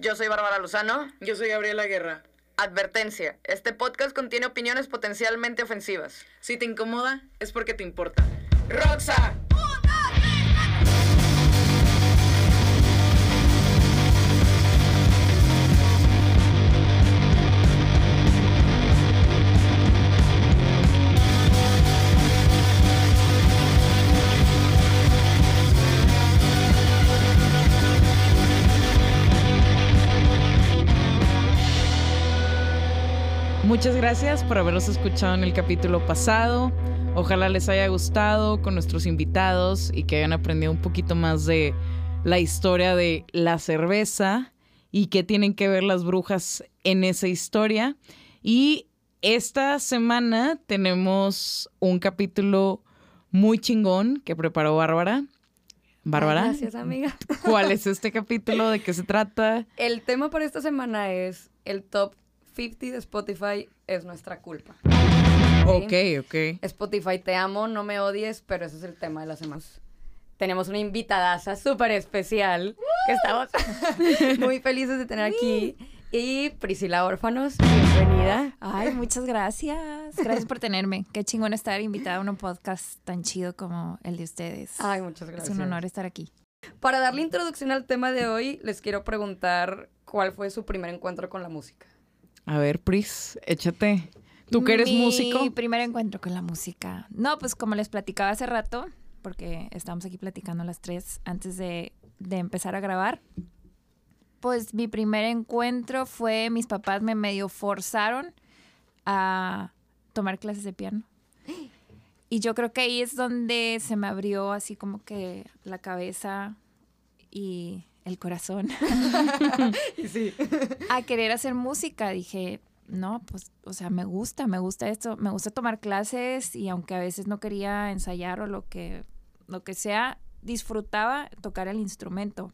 Yo soy Bárbara Lozano. Yo soy Gabriela Guerra. Advertencia, este podcast contiene opiniones potencialmente ofensivas. Si te incomoda, es porque te importa. ¡Roxa! Muchas gracias por habernos escuchado en el capítulo pasado. Ojalá les haya gustado con nuestros invitados y que hayan aprendido un poquito más de la historia de la cerveza y qué tienen que ver las brujas en esa historia. Y esta semana tenemos un capítulo muy chingón que preparó Bárbara. Bárbara. Gracias, amiga. ¿Cuál es este capítulo? ¿De qué se trata? El tema para esta semana es el top 50 de Spotify es nuestra culpa. Ok, ok. Spotify, te amo, no me odies, pero ese es el tema de la semana. Tenemos una invitadaza súper especial que estamos muy felices de tener aquí. Y Priscila Órfanos, bienvenida. Ay, muchas gracias. Gracias por tenerme. Qué chingón estar invitada a un podcast tan chido como el de ustedes. Ay, muchas gracias. Es un honor estar aquí. Para darle introducción al tema de hoy, les quiero preguntar cuál fue su primer encuentro con la música. A ver, Pris, échate. ¿Tú que eres Mi músico? primer encuentro con la música. No, pues como les platicaba hace rato, porque estábamos aquí platicando las tres antes de, de empezar a grabar. Pues mi primer encuentro fue, mis papás me medio forzaron a tomar clases de piano. Y yo creo que ahí es donde se me abrió así como que la cabeza y el corazón Sí. a querer hacer música. Dije, no, pues, o sea, me gusta, me gusta esto, me gusta tomar clases y aunque a veces no quería ensayar o lo que, lo que sea, disfrutaba tocar el instrumento.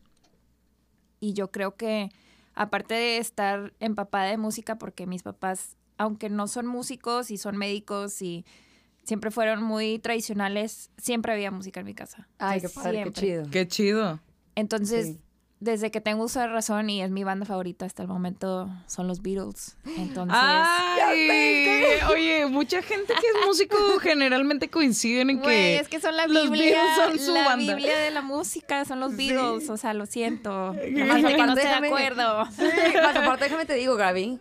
Y yo creo que, aparte de estar empapada de música, porque mis papás, aunque no son músicos y son médicos y siempre fueron muy tradicionales, siempre había música en mi casa. Ay, qué Entonces, padre, qué siempre. chido. Qué chido. Entonces, Sí. Desde que tengo uso de razón y es mi banda favorita hasta el momento, son los Beatles. Entonces, Ay, oye, mucha gente que es músico generalmente coinciden en güey, que es que son la los Biblia, Beatles son su la banda. Biblia de la música, son los Beatles, o sea, lo siento. Más Hay gente que no esté de acuerdo. Sí, más aparte, déjame te digo, Gaby.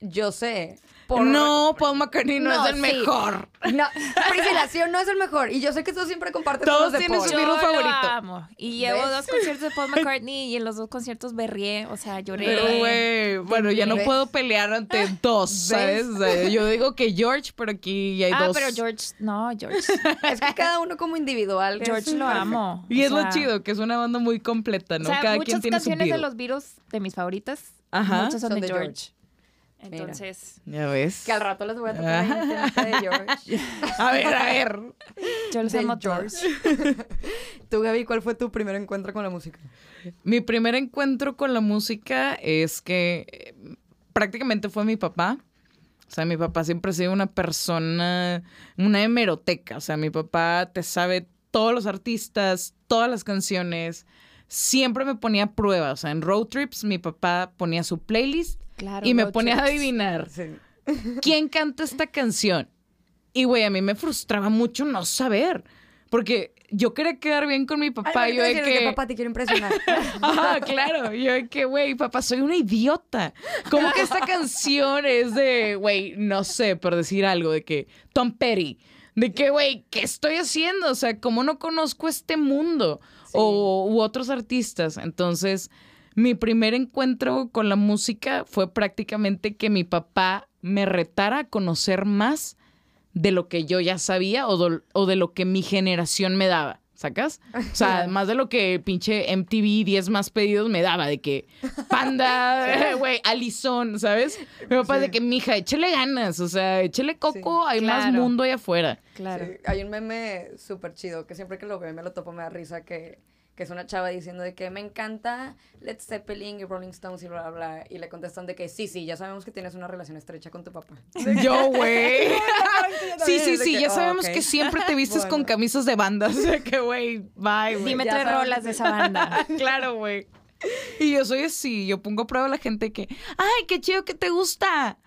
Yo sé. Por- no, Paul McCartney no, No, es el sí. mejor. No, Priscila, sí o no es el mejor. Y yo sé que tú siempre compartes Todos los de tienen Paul. su lo favorito. amo. Y llevo ¿Ves? dos conciertos de Paul McCartney y en los dos conciertos berrié, o sea, lloré. Pero, güey, bueno, ya no ¿Ves? puedo pelear ante dos, ¿sabes? Yo digo que George, pero aquí hay ah, dos. pero George, no, George. Es que cada uno como individual. George lo perfecto. amo. Y o es lo chido, que es una banda muy completa, ¿no? O sea, Cada muchas quien tiene su canciones de los Beatles de mis favoritas, Ajá. muchas son, Son de de George. Entonces, Ya ves. Que al rato les voy a tocar ahí de George. A ver, a ver. yo los amo George. Tú, Gaby, ¿cuál fue tu primer encuentro con la música? Mi primer encuentro con la música es que eh, prácticamente fue mi papá. O sea, mi papá siempre ha sido una persona, una hemeroteca. O sea, mi papá te sabe todos los artistas, todas las canciones. Siempre me ponía pruebas. O sea, en road trips mi papá ponía su playlist Claro, y me ponía a adivinar Sí. quién canta esta canción. Y, güey, a mí me frustraba mucho no saber. Porque yo quería quedar bien con mi papá. Ay, yo de decir que... papá, te quiero impresionar. Ajá, claro. Yo de que, güey, papá, soy una idiota. ¿Cómo que esta canción es de, güey, no sé, por decir algo, de que Tom Petty? De que, güey, ¿qué estoy haciendo? O sea, ¿cómo no conozco este mundo? O, u otros artistas. Entonces, mi primer encuentro con la música fue prácticamente que mi papá me retara a conocer más de lo que yo ya sabía o, do- o de lo que mi generación me daba. ¿Sacas? O sea, más de lo que pinche MTV 10 más pedidos me daba, de que Panda, güey, Alison, ¿sabes? Mi papá es de que, mija, échale ganas, o sea, échale coco, hay más mundo allá afuera. Claro. Sí, Hay un meme súper chido que siempre que lo veo me lo topo me da risa que, que es una chava diciendo de que me encanta Led Zeppelin y Rolling Stones y bla, bla, bla. Y le contestan de que sí, sí, ya sabemos que tienes una relación estrecha con tu papá. Yo, güey. Sí, sí, sí, que, ya oh, sabemos que siempre te vistes con camisas de bandas. O sea, que, güey, bye, güey. Dime tres rolas de esa banda. Claro, güey. Y yo soy así, yo pongo a prueba a la gente que, ay, qué chido que te gusta.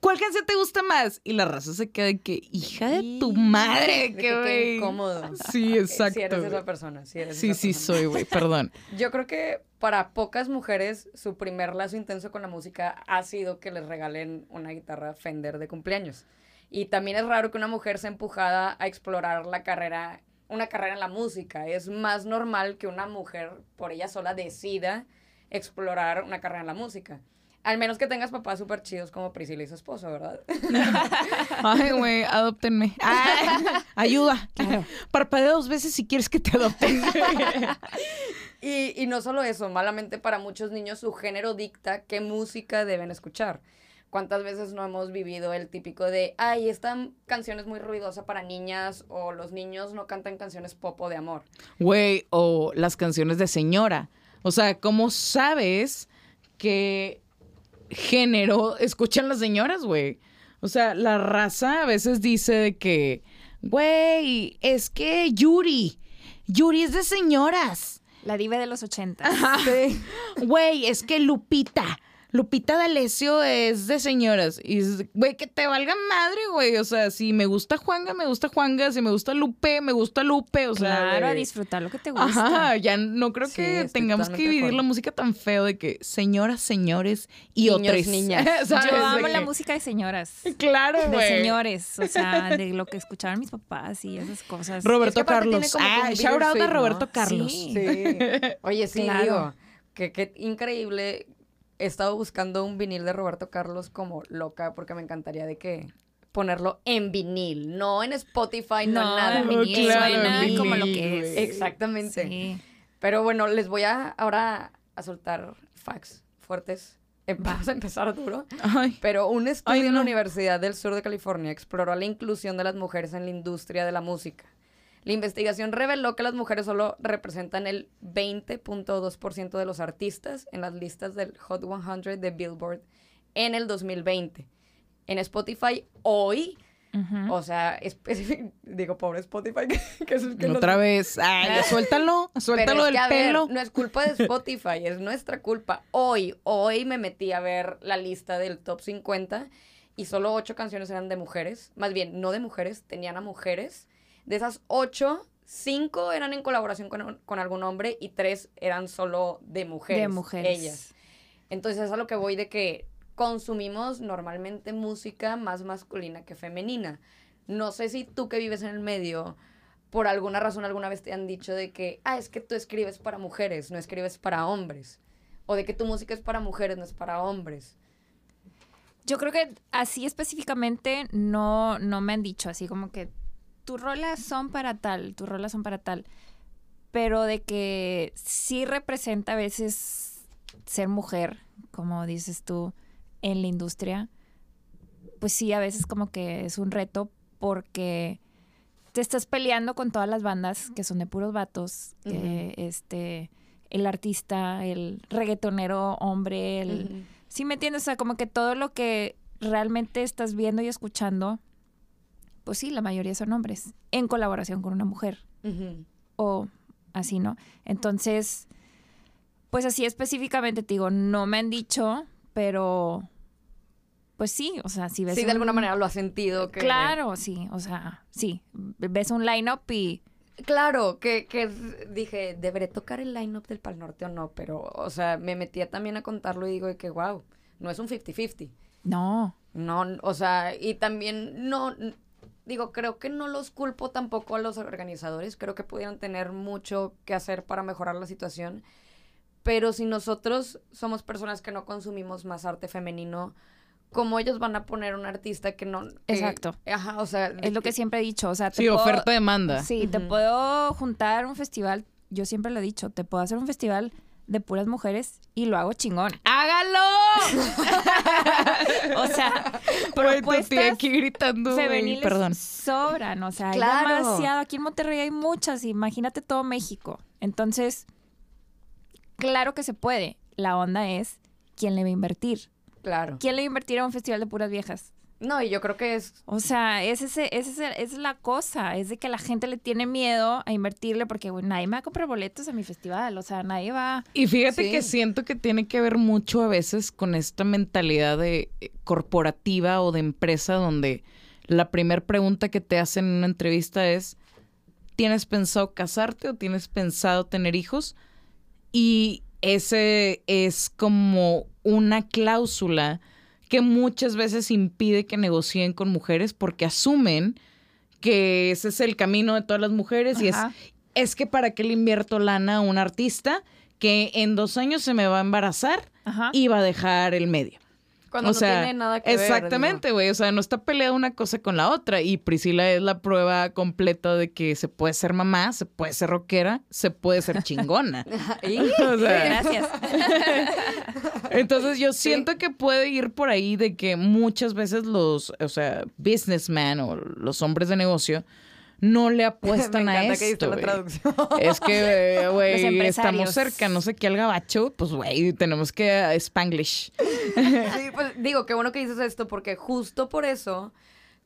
¿Cuál canción te gusta más? Y la raza se queda de que, hija de tu madre, que güey. incómodo. Sí, exacto. Si eres esa persona, si eres Sí, esa sí persona. soy, güey, perdón. Yo creo que para pocas mujeres su primer lazo intenso con la música ha sido que les regalen una guitarra Fender de cumpleaños. Y también es raro que una mujer sea empujada a explorar la carrera, una carrera en la música. Es más normal que una mujer por ella sola decida explorar una carrera en la música. Al menos que tengas papás súper chidos como Priscila y su esposo, ¿verdad? Ay, güey, adóptenme. Ay, ayuda. Parpadea dos veces si quieres que te adopten. Y, y no solo eso, malamente para muchos niños su género dicta qué música deben escuchar. ¿Cuántas veces no hemos vivido el típico de, ay, esta canción es muy ruidosa para niñas o los niños no cantan canciones pop o de amor? Güey, o las canciones de señora. O sea, ¿cómo sabes qué género escuchan las señoras, güey? O sea, la raza a veces dice de que, güey, es que Yuri, Yuri es de señoras. La diva de los 80. Güey, es que Lupita. Lupita D'Alessio es de señoras. Y, es- güey, que te valga madre, güey. O sea, si me gusta Juanga, me gusta Juanga. Si me gusta Lupe, me gusta Lupe. O sea, claro, a disfrutar lo que te gusta. Ajá, ya no creo Sí, que tengamos que dividir la música tan feo de que señoras, señores y Niños, otros. niñas. ¿Sabes? Yo De amo la que- música de señoras. Claro, De señores, o sea, de lo que escuchaban mis papás y esas cosas. Roberto Es que aparte Carlos. Ah, shout out a. Roberto Carlos. Sí. Sí. Oye, sí, Claro. digo, que, que increíble. He estado buscando un vinil de Roberto Carlos como loca porque me encantaría de que ponerlo en vinil, no en Spotify, no, en nada. en Oh, vinil, claro, suena en como lo vinil, que es. Exactamente. Sí. Pero bueno, les voy a ahora a soltar facts fuertes. Eh, Vamos a empezar duro. Ay, Pero un estudio Ay, en la no. Universidad del Sur de California exploró la inclusión de las mujeres en la industria de la música. La investigación reveló que las mujeres solo representan el 20.2% de los artistas en las listas del Hot 100 de Billboard en el 2020. En Spotify hoy, o sea, digo, pobre Spotify, que, que es el que nos- otra vez. Ay, suéltalo. Suéltalo es del que, a ver, pelo. no es culpa de Spotify, es nuestra culpa. Hoy, hoy me metí a ver la lista del top 50 y solo ocho canciones eran de mujeres. Más bien, no de mujeres, tenían a mujeres. De esas ocho, cinco eran en colaboración con, con algún hombre y tres eran solo de mujeres. de mujeres. Ellas. Entonces es a lo que voy de que consumimos normalmente música más masculina que femenina. No sé si tú que vives en el medio, por alguna razón alguna vez te han dicho de que, ah, es que tú escribes para mujeres, no escribes para hombres. O de que tu música es para mujeres, no es para hombres. Yo creo que así específicamente no, no me han dicho, así como que tus rolas son para tal, tus rolas son para tal. Pero de que sí representa a veces ser mujer, como dices tú, en la industria, pues sí, a veces como que es un reto porque te estás peleando con todas las bandas que son de puros vatos, eh, este, el artista, el reggaetonero hombre, el... Sí, me entiendes, o sea, como que todo lo que realmente estás viendo y escuchando, pues sí, la mayoría son hombres, en colaboración con una mujer, o así, ¿no? Entonces, pues así específicamente te digo, no me han dicho, pero pues sí, o sea, si ves Sí, de alguna un- manera lo has sentido. Que, Claro, sí, o sea, sí, ves un line-up y Claro, que, que dije, ¿deberé tocar el line-up del Pal Norte o no? Pero, o sea, me metía también a contarlo y digo de que, wow, no es un 50-50. no, No, o sea, y también no, digo, creo que no los culpo tampoco a los organizadores, creo que pudieran tener mucho que hacer para mejorar la situación, pero si nosotros somos personas que no consumimos más arte femenino, ¿cómo ellos van a poner un artista que no... que- Exacto. Ajá, o sea... es lo que siempre he dicho, o sea, te Sí, puedo- oferta-demanda. Sí, te puedo juntar un festival, yo siempre lo he dicho, te puedo hacer un festival de puras mujeres y lo hago chingón. ¡Hágalo! O sea, propuestas aquí gritando, femeniles Perdón. sobran, o sea, hay demasiado. Aquí en Monterrey hay muchas, imagínate todo México. Entonces, claro que se puede. La onda es quién le va a invertir. Claro. ¿Quién le va a invertir a un festival de puras viejas? No, y yo creo que es O sea, es ese, es ese- esa es la cosa, es de que la gente le tiene miedo a invertirle porque güey, nadie me va a comprar boletos a mi festival, o sea, nadie va... Y fíjate Sí. que siento que tiene que ver mucho a veces con esta mentalidad de eh, corporativa o de empresa donde la primera pregunta que te hacen en una entrevista es ¿tienes pensado casarte o tienes pensado tener hijos? Y ese es como una cláusula que muchas veces impide que negocien con mujeres porque asumen que ese es el camino de todas las mujeres y es, es que para qué le invierto lana a un artista que en dos años se me va a embarazar Ajá. y va a dejar el medio. Cuando o no sea, tiene nada que ver. exactamente, güey. O sea, no está peleada una cosa con la otra. Y Priscila es la prueba completa de que se puede ser mamá, se puede ser rockera, se puede ser chingona. ¿Y? O sea, Gracias. entonces yo siento que puede ir por ahí de que muchas veces los, o sea, businessmen o los hombres de negocio no le apuestan Me a que esto. la traducción. Es que, eh, güey, estamos cerca, no sé qué al gabacho, pues, güey, tenemos que eh, Spanglish. Sí, pues digo, qué bueno que dices esto, porque justo por eso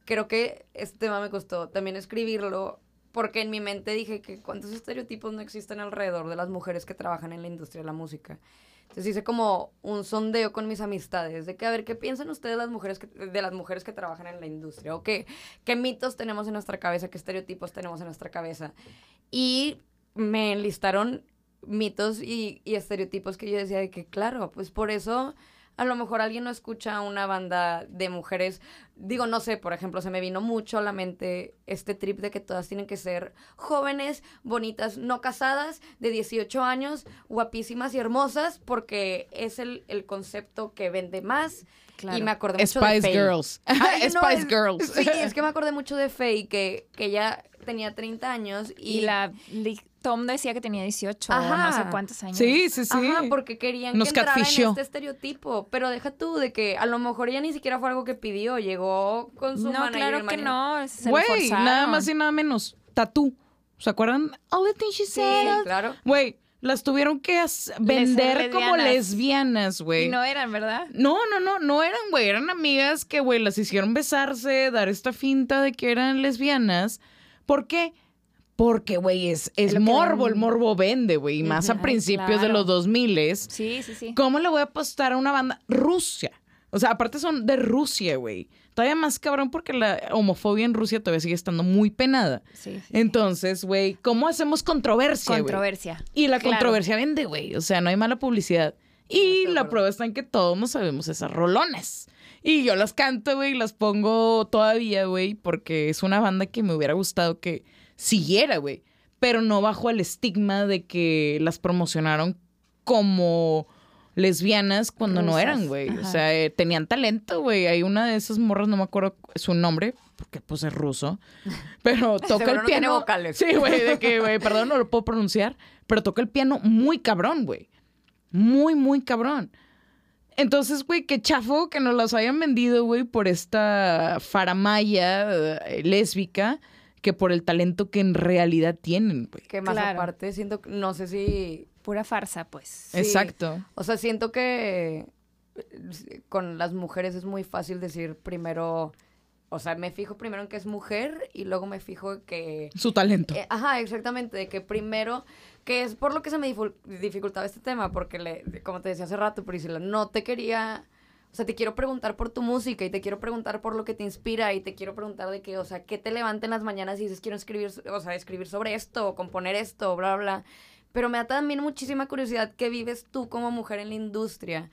creo que este tema me costó también escribirlo, porque en mi mente dije que cuántos estereotipos no existen alrededor de las mujeres que trabajan en la industria de la música. Entonces hice como un sondeo con mis amistades de que a ver qué piensan ustedes las mujeres que- de las mujeres que trabajan en la industria o qué, qué mitos tenemos en nuestra cabeza, qué estereotipos tenemos en nuestra cabeza. Y me enlistaron mitos y, y estereotipos que yo decía de que, claro, pues por eso a lo mejor alguien no escucha una banda de mujeres. Digo, no sé, por ejemplo, se me vino mucho a la mente este trip de que todas tienen que ser jóvenes, bonitas, no casadas, de 18 años, guapísimas y hermosas, porque es el, el concepto que vende más. Claro. Y me acordé mucho de Spice Faye. Girls. Ay, no, Spice es- Girls. Sí, es que me acordé mucho de Faye, que, que ella tenía 30 años y, Y la li- Tom decía que tenía 18 o Ajá. no sé cuántos años. Sí, sí, sí. Ajá, porque querían Nos que entrara en catfishó. este estereotipo. Pero deja tú de que a lo mejor ella ni siquiera fue algo que pidió. Llegó con su No, manager. claro que no. se Güey, nada más y nada menos. Tatú. ¿Se acuerdan? All the things she Sí, said. claro. Güey, las tuvieron que vender como lesbianas. lesbianas, güey. Y no eran, ¿verdad? No, no, no, no eran, güey, eran amigas que, güey, las hicieron besarse, dar esta finta de que eran lesbianas. ¿Por qué? Porque, güey, es, es morbo, el morbo vende, güey, y más a principios de los 2000 Sí, sí, sí. ¿Cómo le voy a apostar a una banda Rusia? O sea, aparte son de Rusia, güey. Todavía más cabrón porque la homofobia en Rusia todavía sigue estando muy penada. Sí, sí. Entonces, güey, ¿cómo hacemos controversia? Controversia. Y la Claro. controversia vende, güey. O sea, no hay mala publicidad. Y la prueba está en que todos nos sabemos esas rolones. Y yo las canto, güey, y las pongo todavía, güey, porque es una banda que me hubiera gustado que siguiera, güey. Pero no bajo el estigma de que las promocionaron como lesbianas cuando no eran, güey. O sea, eh, tenían talento, güey. Hay una de esas morras, no me acuerdo su nombre, porque pues es ruso. Pero toca el no tiene piano. vocales. Sí, güey, de que, güey, perdón, no lo puedo pronunciar, pero toca el piano muy cabrón, güey. Muy, muy cabrón. Entonces, güey, qué chafo que nos las hayan vendido, güey, por esta faramaya eh, lésbica que por el talento que en realidad tienen, güey. Que más Claro. aparte, siento, que- no sé si Pura farsa, pues. Sí. Exacto. O sea, siento que eh, con las mujeres es muy fácil decir primero, o sea, me fijo primero en que es mujer y luego me fijo que... Su talento. eh, ajá, exactamente, de que primero, que es por lo que se me dificultaba este tema, porque, le, como te decía hace rato, Priscila, no te quería... O sea, te quiero preguntar por tu música y te quiero preguntar por lo que te inspira y te quiero preguntar de que, o sea, ¿qué te levanta en las mañanas y dices, quiero escribir, o sea, escribir sobre esto o componer esto, bla, bla? Pero me da también muchísima curiosidad qué vives tú como mujer en la industria.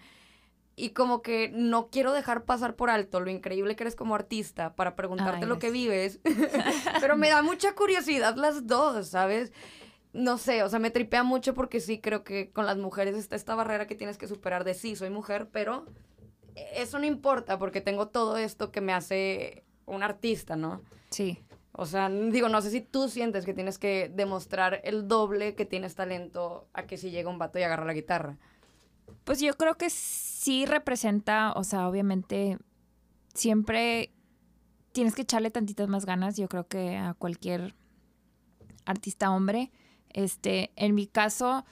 Y como que no quiero dejar pasar por alto lo increíble que eres como artista para preguntarte Ay, lo que vives. Pero me da mucha curiosidad las dos, ¿sabes? No sé, o sea, me tripea mucho porque sí creo que con las mujeres está esta barrera que tienes que superar de sí, soy mujer, pero eso no importa porque tengo todo esto que me hace un artista, ¿no? Sí. O sea, digo, no sé si tú sientes que tienes que demostrar el doble que tienes talento a que si llega un vato y agarra la guitarra. Pues yo creo que sí representa, o sea, obviamente siempre tienes que echarle tantitas más ganas, yo creo que a cualquier artista hombre. Este, en mi caso,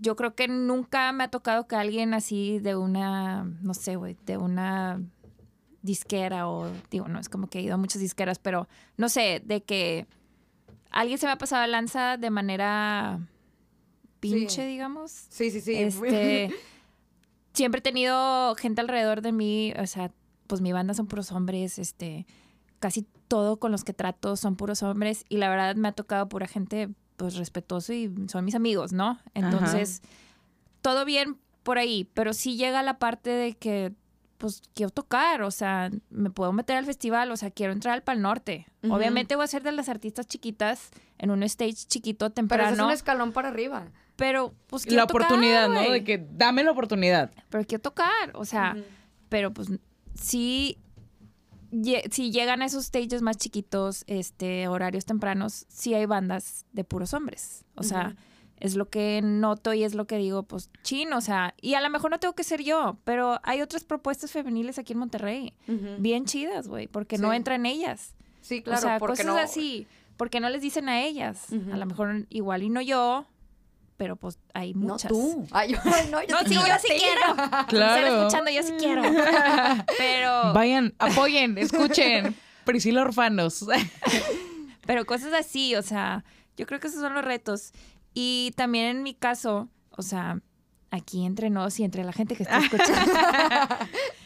yo creo que nunca me ha tocado que alguien así de una, no sé, güey, de una disquera o, digo, no es como que he ido a muchas disqueras, pero no sé, de que alguien se me ha pasado la lanza de manera pinche, Sí. digamos. Sí, sí, sí. Este, siempre he tenido gente alrededor de mí, o sea, pues mi banda son puros hombres, este, casi todo con los que trato son puros hombres y la verdad me ha tocado pura gente pues respetuoso y son mis amigos, ¿no? Entonces, todo bien por ahí, pero sí llega la parte de que pues quiero tocar, o sea, me puedo meter al festival, o sea, quiero entrar al Pal Norte. Obviamente voy a ser de las artistas chiquitas en un stage chiquito Pero temprano, ese es un escalón para arriba. pero pues quiero La tocar, oportunidad, ¿no? De que dame la oportunidad. pero quiero tocar, o sea, pero pues sí, si llegan a esos stages más chiquitos, este, horarios tempranos, sí hay bandas de puros hombres, o sea, es lo que noto y es lo que digo, pues chin, o sea, y a lo mejor no tengo que ser yo, pero hay otras propuestas femeniles aquí en Monterrey, bien chidas, güey, porque no Sí. entran ellas, Sí, claro, o sea, porque cosas no. así, porque no les dicen a ellas, a lo mejor igual y no yo, pero pues hay No muchas. tú. Ay, yo, no, yo No, te sí, yo sí quiero. Claro. Están escuchando, yo sí quiero. Pero, Vayan, apoyen, escuchen. Priscila Orfanos. pero cosas así, o sea, yo creo que esos son los retos. Y también en mi caso, o sea, aquí entre nos y entre la gente que está escuchando,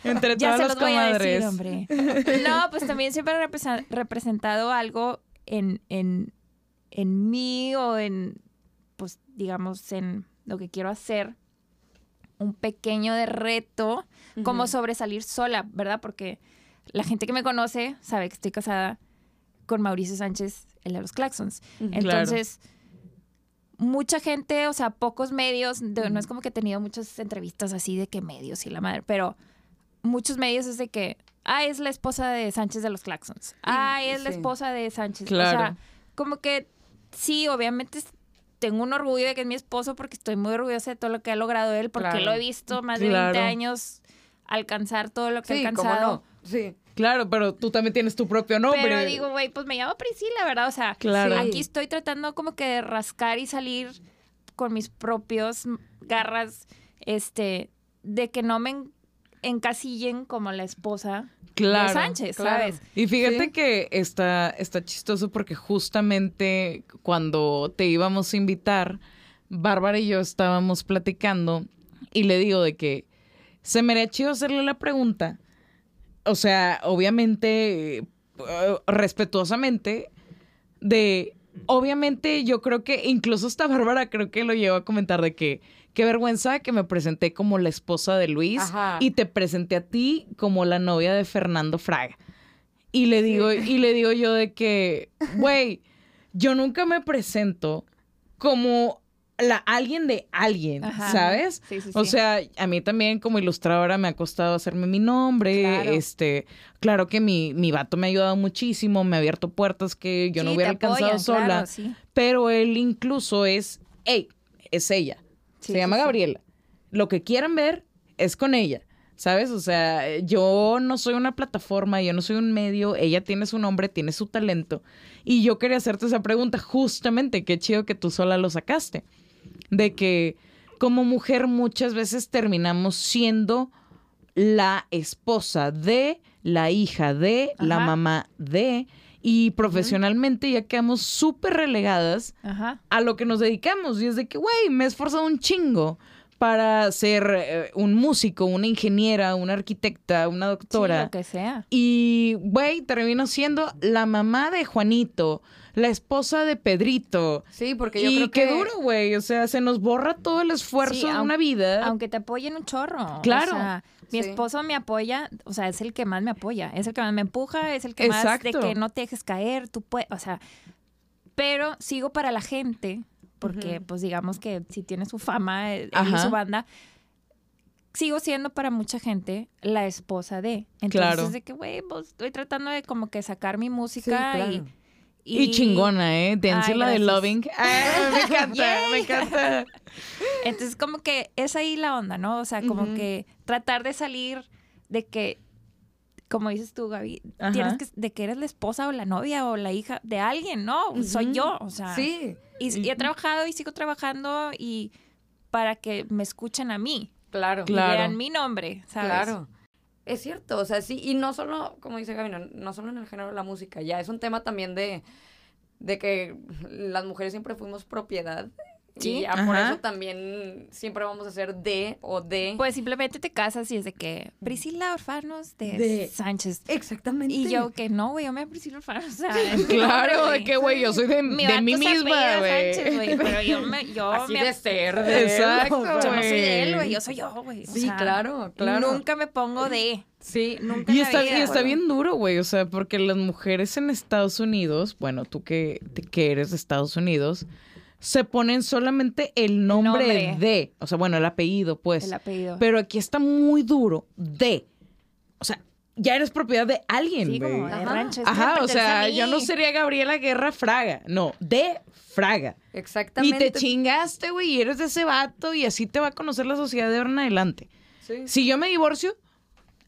Entre ya todas se las los voy a decir, comadres. hombre. No, pues también siempre he representado algo en, en, en mí o en, pues digamos, en lo que quiero hacer. Un pequeño de reto, como sobresalir sola, ¿verdad? Porque la gente que me conoce sabe que estoy casada con Mauricio Sánchez, el de los Claxons. Entonces, mucha gente, o sea, pocos medios, de- no es como que he tenido muchas entrevistas así de que medios y la madre, pero muchos medios es de que, ah, es la esposa de Sánchez de los Claxons. Ah, es la esposa de Sánchez. O Claro. sea, como que sí, obviamente tengo un orgullo de que es mi esposo porque estoy muy orgullosa de todo lo que ha logrado él, porque Claro. lo he visto más de Claro. 20 años alcanzar todo lo que Sí, ha cómo alcanzado. no. Sí. Claro, pero tú también tienes tu propio nombre. Pero digo, güey, pues me llamo Priscila, ¿verdad? O sea, Claro. aquí estoy tratando como que de rascar y salir con mis propios garras, este, de que no me encasillen como la esposa Claro, de Sánchez, claro. ¿sabes? Y fíjate Sí. que está, está chistoso porque justamente cuando te íbamos a invitar, Bárbara y yo estábamos platicando y le digo de que se me haría chido hacerle la pregunta. O sea, obviamente, eh, respetuosamente, de, obviamente yo creo que, incluso hasta Bárbara creo que lo llevo a comentar de que, qué vergüenza que me presenté como la esposa de Luis Ajá. y te presenté a ti como la novia de Fernando Fraga. Y le digo, y le digo yo de que, güey, yo nunca me presento como la alguien de alguien, Ajá. ¿sabes? Sí, sí, O sea, a mí también como ilustradora me ha costado hacerme mi nombre. Claro. Este, claro que mi, mi vato me ha ayudado muchísimo, me ha abierto puertas que yo no hubiera apoyan, alcanzado sola. claro. Pero él incluso es, hey, es ella. Sí, Se llama sí. Gabriela. Lo que quieran ver es con ella. ¿Sabes? O sea, yo no soy una plataforma, yo no soy un medio, ella tiene su nombre, tiene su talento. Y yo quería hacerte esa pregunta, justamente, qué chido que tú sola lo sacaste. De que como mujer muchas veces terminamos siendo la esposa de, la hija de, la mamá de, y profesionalmente ya quedamos súper relegadas Ajá. a lo que nos dedicamos. Y es de que, güey, me he esforzado un chingo para ser eh, un músico, una ingeniera, una arquitecta, una Sí, doctora. lo que sea. Y, güey, termino siendo la mamá de Juanito, la esposa de Pedrito. Sí, porque yo y creo qué que... duro, güey. O sea, se nos borra todo el esfuerzo Sí, de aun- una vida. Aunque te apoyen un chorro. Claro. O sea, mi Sí. esposo me apoya, o sea, es el que más me apoya, es el que más me empuja, es el que más de Exacto. que no te dejes caer, tú puedes, o sea, pero sigo para la gente, porque pues digamos que si tiene su fama, eh, él y su banda, sigo siendo para mucha gente la esposa de. Entonces Claro. es de que, güey, pues estoy tratando de como que sacar mi Sí, música claro. y, Y, chingona, ¿eh? Ay, la de. Loving. Ay, me encanta, me encanta. Entonces, como que es ahí la onda, ¿no? O sea, como que tratar de salir de que, como dices tú, Gaby, Ajá. tienes que, de que eres la esposa o la novia o la hija de alguien, ¿no? Soy yo, o sea. Sí, Y, y he trabajado y sigo trabajando y para que me escuchen a mí. claro. y Claro. vean mi nombre, ¿sabes? Claro. Es cierto, o sea, sí, y no solo, como dice Gaby, no, no solo en el género de la música, ya es un tema también de, de que las mujeres siempre fuimos propiedad. Sí, Y ya por eso también siempre vamos a ser de o de. Pues simplemente te casas y es de que Priscila Orfanos de, De- Sánchez. Exactamente. Y yo que no, güey, yo me Priscila Orfanos. O sea, Claro, de que, güey, yo soy de, Mi de mí misma, güey. Pero yo me, yo Así me de ser, de Exacto, él, Yo no soy de él, güey. yo soy yo, güey. O Sí, sea, claro, claro. Nunca me pongo de. Sí, Nunca Y está, vida, y está bien duro, güey, o sea, porque las mujeres en Estados Unidos, bueno, tú que, que eres de Estados Unidos, se ponen solamente el nombre, nombre. de, o sea, bueno, el apellido, pues. El apellido. Pero aquí está muy duro de, o sea, ya eres propiedad de alguien, sí, como de Ajá. rancho. Ajá, o sea, yo no sería Gabriela Guerra Fraga, no, de Fraga. Y Exactamente. te chingaste, güey, y eres de ese vato y así te va a conocer la sociedad de ahora en adelante. Sí. Si yo me divorcio,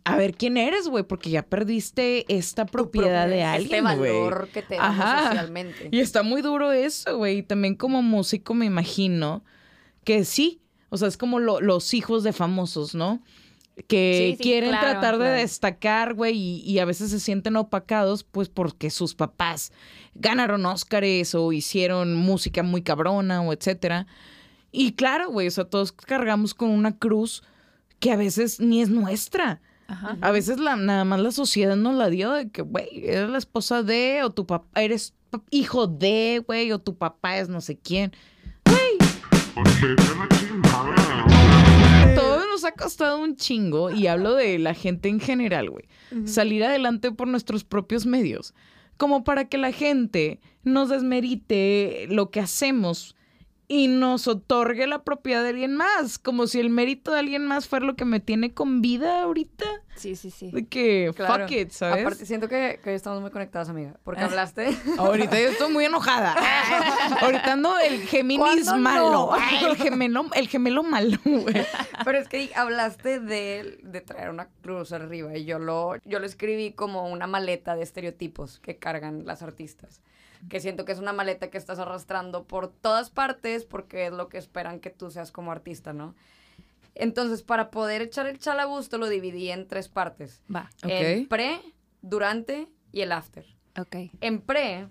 a ver quién eres, güey, porque ya perdiste esta propiedad de Este alguien, güey. valor que te Ajá. socialmente. Y está muy duro eso, güey. Y también como músico me imagino que sí, o sea, es como lo- los hijos de famosos, ¿no? Que Sí, sí, quieren claro, tratar de claro. destacar, güey, y, y a veces se sienten opacados, pues porque sus papás ganaron Óscares o hicieron música muy cabrona o etcétera. Y claro, güey, o sea, todos cargamos con una cruz que a veces ni es nuestra. Ajá. A veces la, nada más la sociedad nos la dio de que, güey, eres la esposa de, o tu papá, eres hijo de, güey, o tu papá es no sé quién. Todo nos ha costado un chingo, y hablo de la gente en general, güey. Salir adelante por nuestros propios medios. Como para que la gente nos desmerite lo que hacemos y nos otorgue la propiedad de alguien más. Como si el mérito de alguien más fuera lo que me tiene con vida ahorita. Sí, sí, sí. De que Claro. fuck it, ¿sabes? Aparte, siento que, que estamos muy conectadas, amiga. Porque hablaste. Ahorita yo estoy muy enojada. Ahorita ando el Géminis ¿Cuándo malo. no? Ay, el gemelo, el gemelo malo, güey. Pero es que hablaste de, de traer una cruz arriba. Y yo lo, yo lo escribí como una maleta de estereotipos que cargan las artistas. Que siento que es una maleta que estás arrastrando por todas partes porque es lo que esperan que tú seas como artista, ¿no? Entonces, para poder echar el chal a gusto, lo dividí en tres partes. Va. El Ok. pre, durante y el after. Ok. En pre,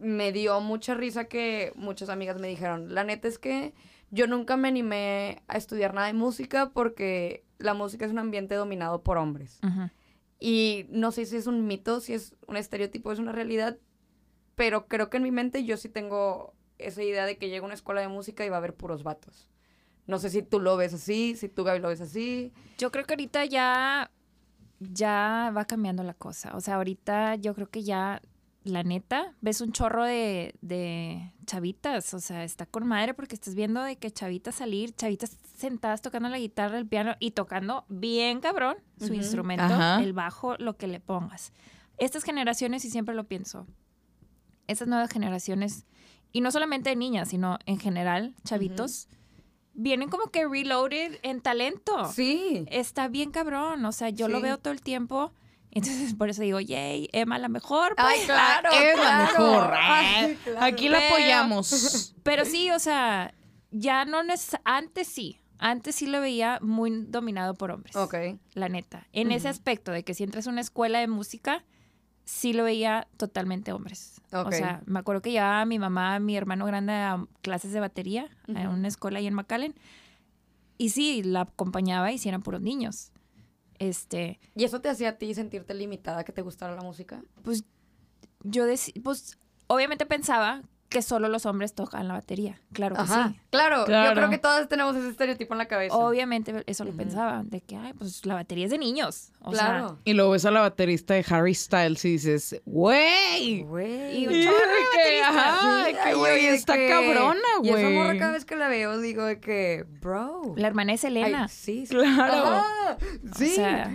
me dio mucha risa que muchas amigas me dijeron, la neta es que yo nunca me animé a estudiar nada de música porque la música es un ambiente dominado por hombres. Ujú. Y no sé si es un mito, si es un estereotipo, es una realidad, pero creo que en mi mente yo sí tengo esa idea de que llega a una escuela de música y va a haber puros vatos. No sé si tú lo ves así, si tú, Gaby, lo ves así. Yo creo que ahorita ya, ya va cambiando la cosa. O sea, ahorita yo creo que ya, la neta, ves un chorro de, de chavitas. O sea, está con madre porque estás viendo de que chavitas salir, chavitas sentadas tocando la guitarra, el piano y tocando bien cabrón su instrumento, Ajá. el bajo, lo que le pongas. Estas generaciones, y siempre lo pienso, estas nuevas generaciones, y no solamente de niñas, sino en general, chavitos, vienen como que reloaded en talento Sí. está bien cabrón. O sea, yo lo veo todo el tiempo. Entonces, por eso digo, yay, Emma la mejor. pues". Ay, claro. Es la claro. mejor. Ay, claro. Aquí la Pero- apoyamos. Pero sí, o sea, ya no neces- Antes sí. Antes sí lo veía muy dominado por hombres. Ok. La neta. En ese aspecto de que si entras a una escuela de música, sí lo veía totalmente hombres. Ok. O sea, me acuerdo que llevaba a mi mamá, a mi hermano grande a clases de batería en Ujú. una escuela ahí en McAllen. Y sí, la acompañaba y sí eran puros niños. Este, ¿Y eso te hacía a ti sentirte limitada que te gustara la música? pues yo decía, pues obviamente pensaba que solo los hombres tocan la batería. Claro que Ajá. sí. Claro, Claro. yo creo que todas tenemos ese estereotipo en la cabeza. Obviamente eso lo pensaba, de que, ay, pues la batería es de niños. O claro. Y luego ves a la baterista de Harry Styles y dices, güey. Güey. Y un Y chorro de de que, bateristas. ajá, Sí, que, güey, está que- cabrona, Y esa morra güey. cada vez que la veo digo de que, bro. La hermana es Elena. Ay, sí, sí. Claro. Ajá, sí. O sea,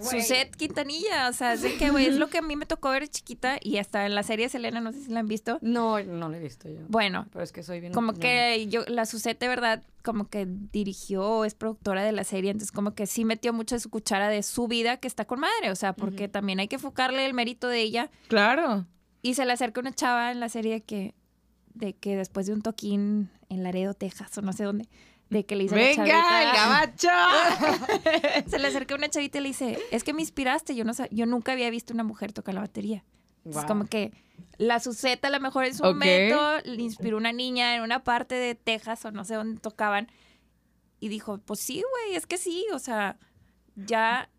Suset Quintanilla, o sea, es de que, güey, es lo que a mí me tocó ver chiquita y hasta en la serie Selena, no sé si la han visto. No, no la he visto yo. Bueno, Pero es que soy bien. como que yo, la Suset de verdad, como que dirigió, es productora de la serie, entonces como que sí metió mucho de su cuchara de su vida que está con madre, o sea, porque también hay que enfocarle el mérito de ella. Claro. Y se le acerca una chava en la serie que, de que después de un toquín en Laredo, Texas, o no sé dónde, de que le la ¡Venga, el gabacho! Se le acerca una chavita y le dice, es que me inspiraste, yo no sab- yo nunca había visto una mujer tocar la batería. Es Wow. como que la Suseta a lo mejor en su momento le inspiró una niña en una parte de Texas o no sé dónde tocaban y dijo, pues sí, güey, es que sí, o sea, ya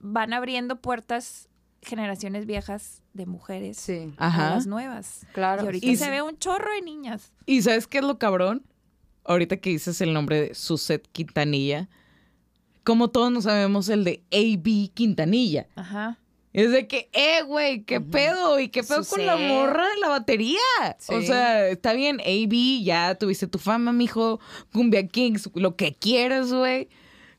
van abriendo puertas generaciones viejas de mujeres Sí, a las nuevas. claro. Y ahorita Y se ve un chorro de niñas. ¿Y sabes qué es lo cabrón? Ahorita que dices el nombre de Suset Quintanilla, como todos no sabemos el de A.B. Quintanilla. Ajá. Es de que, eh, güey, ¿qué pedo? ¿Y qué pedo con la Suset. morra de la batería? O Sí. sea, está bien, A.B., ya tuviste tu fama, mijo, Cumbia Kings, lo que quieras, güey.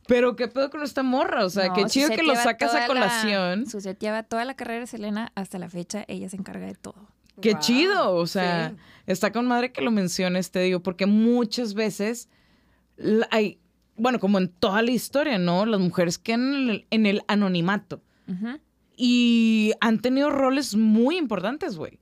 Pero qué pedo con esta morra? O sea, No, qué chido que lo sacas a toda la- colación. Suzette lleva toda la carrera de Selena hasta la fecha, ella se encarga de todo. Qué Wow. chido, o sea, Sí. está con madre que lo menciones, te digo, porque muchas veces hay, bueno, como en toda la historia, ¿no? Las mujeres quedan en el, en el anonimato y han tenido roles muy importantes, güey.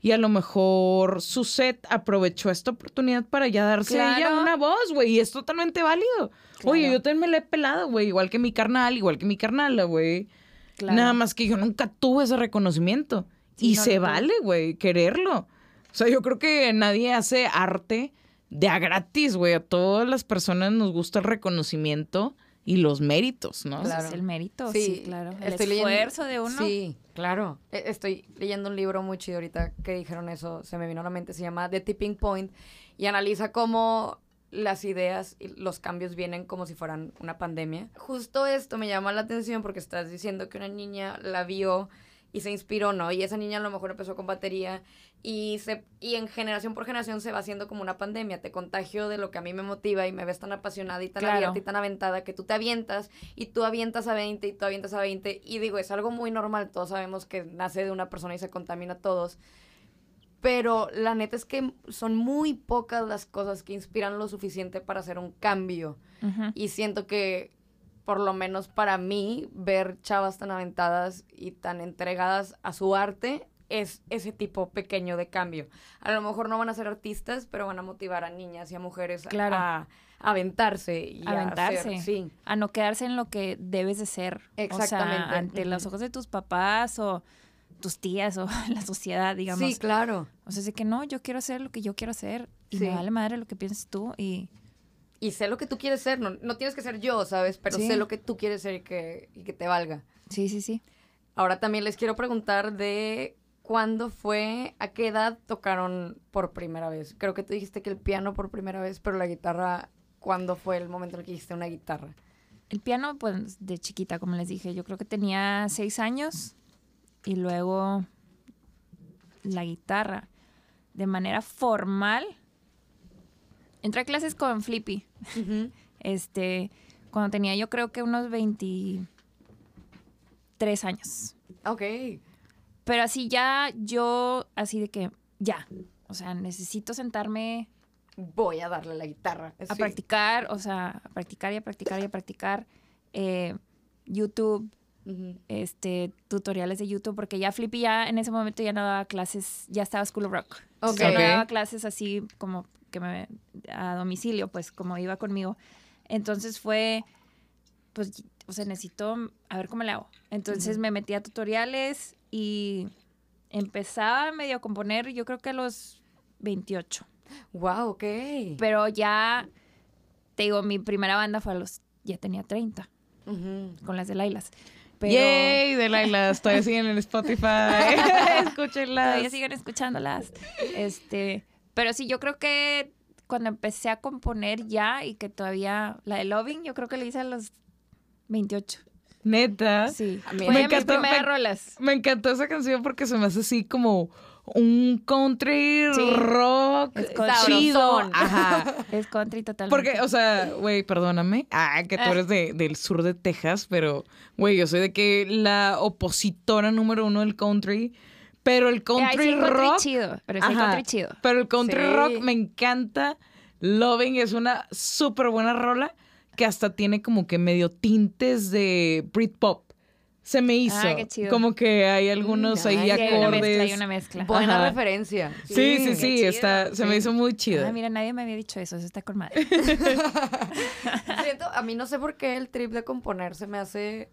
Y a lo mejor Suset aprovechó esta oportunidad para ya darse a ella una voz, güey, y es totalmente válido. Oye, yo también me la he pelado, güey, igual que mi carnal, igual que mi carnala, güey. Claro. Nada más que yo nunca tuve ese reconocimiento. Sí, y no se vale, güey, quererlo. O sea, yo creo que nadie hace arte de a gratis, güey. A todas las personas nos gusta el reconocimiento y los méritos, ¿no? Claro. es el mérito, sí, claro. El estoy leyendo- esfuerzo de uno. Sí, claro. E- Estoy leyendo un libro muy chido ahorita que dijeron eso, se me vino a la mente, se llama The Tipping Point y analiza cómo las ideas y los cambios vienen como si fueran una pandemia. Justo esto me llama la atención porque estás diciendo que una niña la vio y se inspiró, ¿no? Y esa niña a lo mejor empezó con batería y se y en generación por generación se va haciendo como una pandemia. Te contagio de lo que a mí me motiva y me ves tan apasionada y tan Claro. abierta y tan aventada que tú te avientas y tú avientas a 20 y tú avientas a 20 y digo, es algo muy normal, todos sabemos que nace de una persona y se contamina a todos. Pero la neta es que son muy pocas las cosas que inspiran lo suficiente para hacer un cambio. Y siento que, por lo menos para mí, ver chavas tan aventadas y tan entregadas a su arte es ese tipo pequeño de cambio. A lo mejor no van a ser artistas, pero van a motivar a niñas y a mujeres a- Claro. a, a aventarse y a Aventarse. hacer- sí. A no quedarse en lo que debes de ser. Exactamente. O sea, ante los ojos de tus papás o tus tías o la sociedad, digamos. Sí, claro. O sea, es de que no, yo quiero hacer lo que yo quiero hacer y Sí. me vale madre lo que pienses tú y Y sé lo que tú quieres ser, no, no tienes que ser yo, ¿sabes? Pero Sí. sé lo que tú quieres ser y que, y que te valga. sí, sí, sí. Ahora también les quiero preguntar de cuándo fue, a qué edad tocaron por primera vez. Creo que tú dijiste que el piano por primera vez, pero la guitarra, ¿cuándo fue el momento en el que dijiste una guitarra? El piano, pues de chiquita, como les dije, yo creo que tenía seis años y luego la guitarra de manera formal. Entré a clases con Flippy, este, cuando tenía yo creo que unos 23 años. Ok. Pero así ya, yo, así de que, ya, o sea, necesito sentarme Voy a darle la guitarra. a Sí. practicar, o sea, a practicar y a practicar y a practicar. eh, YouTube, este, tutoriales de YouTube, porque ya Flippy ya en ese momento ya no daba clases, ya estaba School of Rock. Ok. Solo Ok. daba clases así como que me, a domicilio, pues como iba conmigo. Entonces fue, pues, o sea, necesito a ver cómo le hago. Entonces me metí a tutoriales y empezaba medio a componer, yo creo que a los 28. Wow, ok. Pero ya, te digo, mi primera banda fue a los, ya tenía 30, Ujú. con las de Lailas. Pero Yay, de Lailas, todavía siguen en Spotify. Escúchenlas. todavía siguen escuchándolas. Este, pero sí, yo creo que cuando empecé a componer ya y que todavía la de Loving, yo creo que la hice a los 28. Neta. Sí, A mí- fue Me mis encantó, primeras me- rolas. Me encantó esa canción porque se me hace así como un country Sí. rock Es con- chido. Ajá. Es country totalmente. Porque, o sea, güey, perdóname. Ah, que tú Ah. eres de, del sur de Texas, pero, güey, yo soy de que la opositora número uno del country. Pero el Eh, ahí country sí hay country rock. chido, pero Ajá. country chido. Pero el country Sí. rock me encanta. Loving es una súper buena rola que hasta tiene como que medio tintes de Britpop. Se me hizo. Ah, qué chido. Como que hay algunos ahí Ay, hay una acordes. mezcla, hay una mezcla. Buena Ajá. referencia. Sí, sí, sí, está, se me hizo muy chido. Ah, mira, nadie me había dicho eso, eso está con madre. Siento, a mí no sé por qué el trip de componer se me hace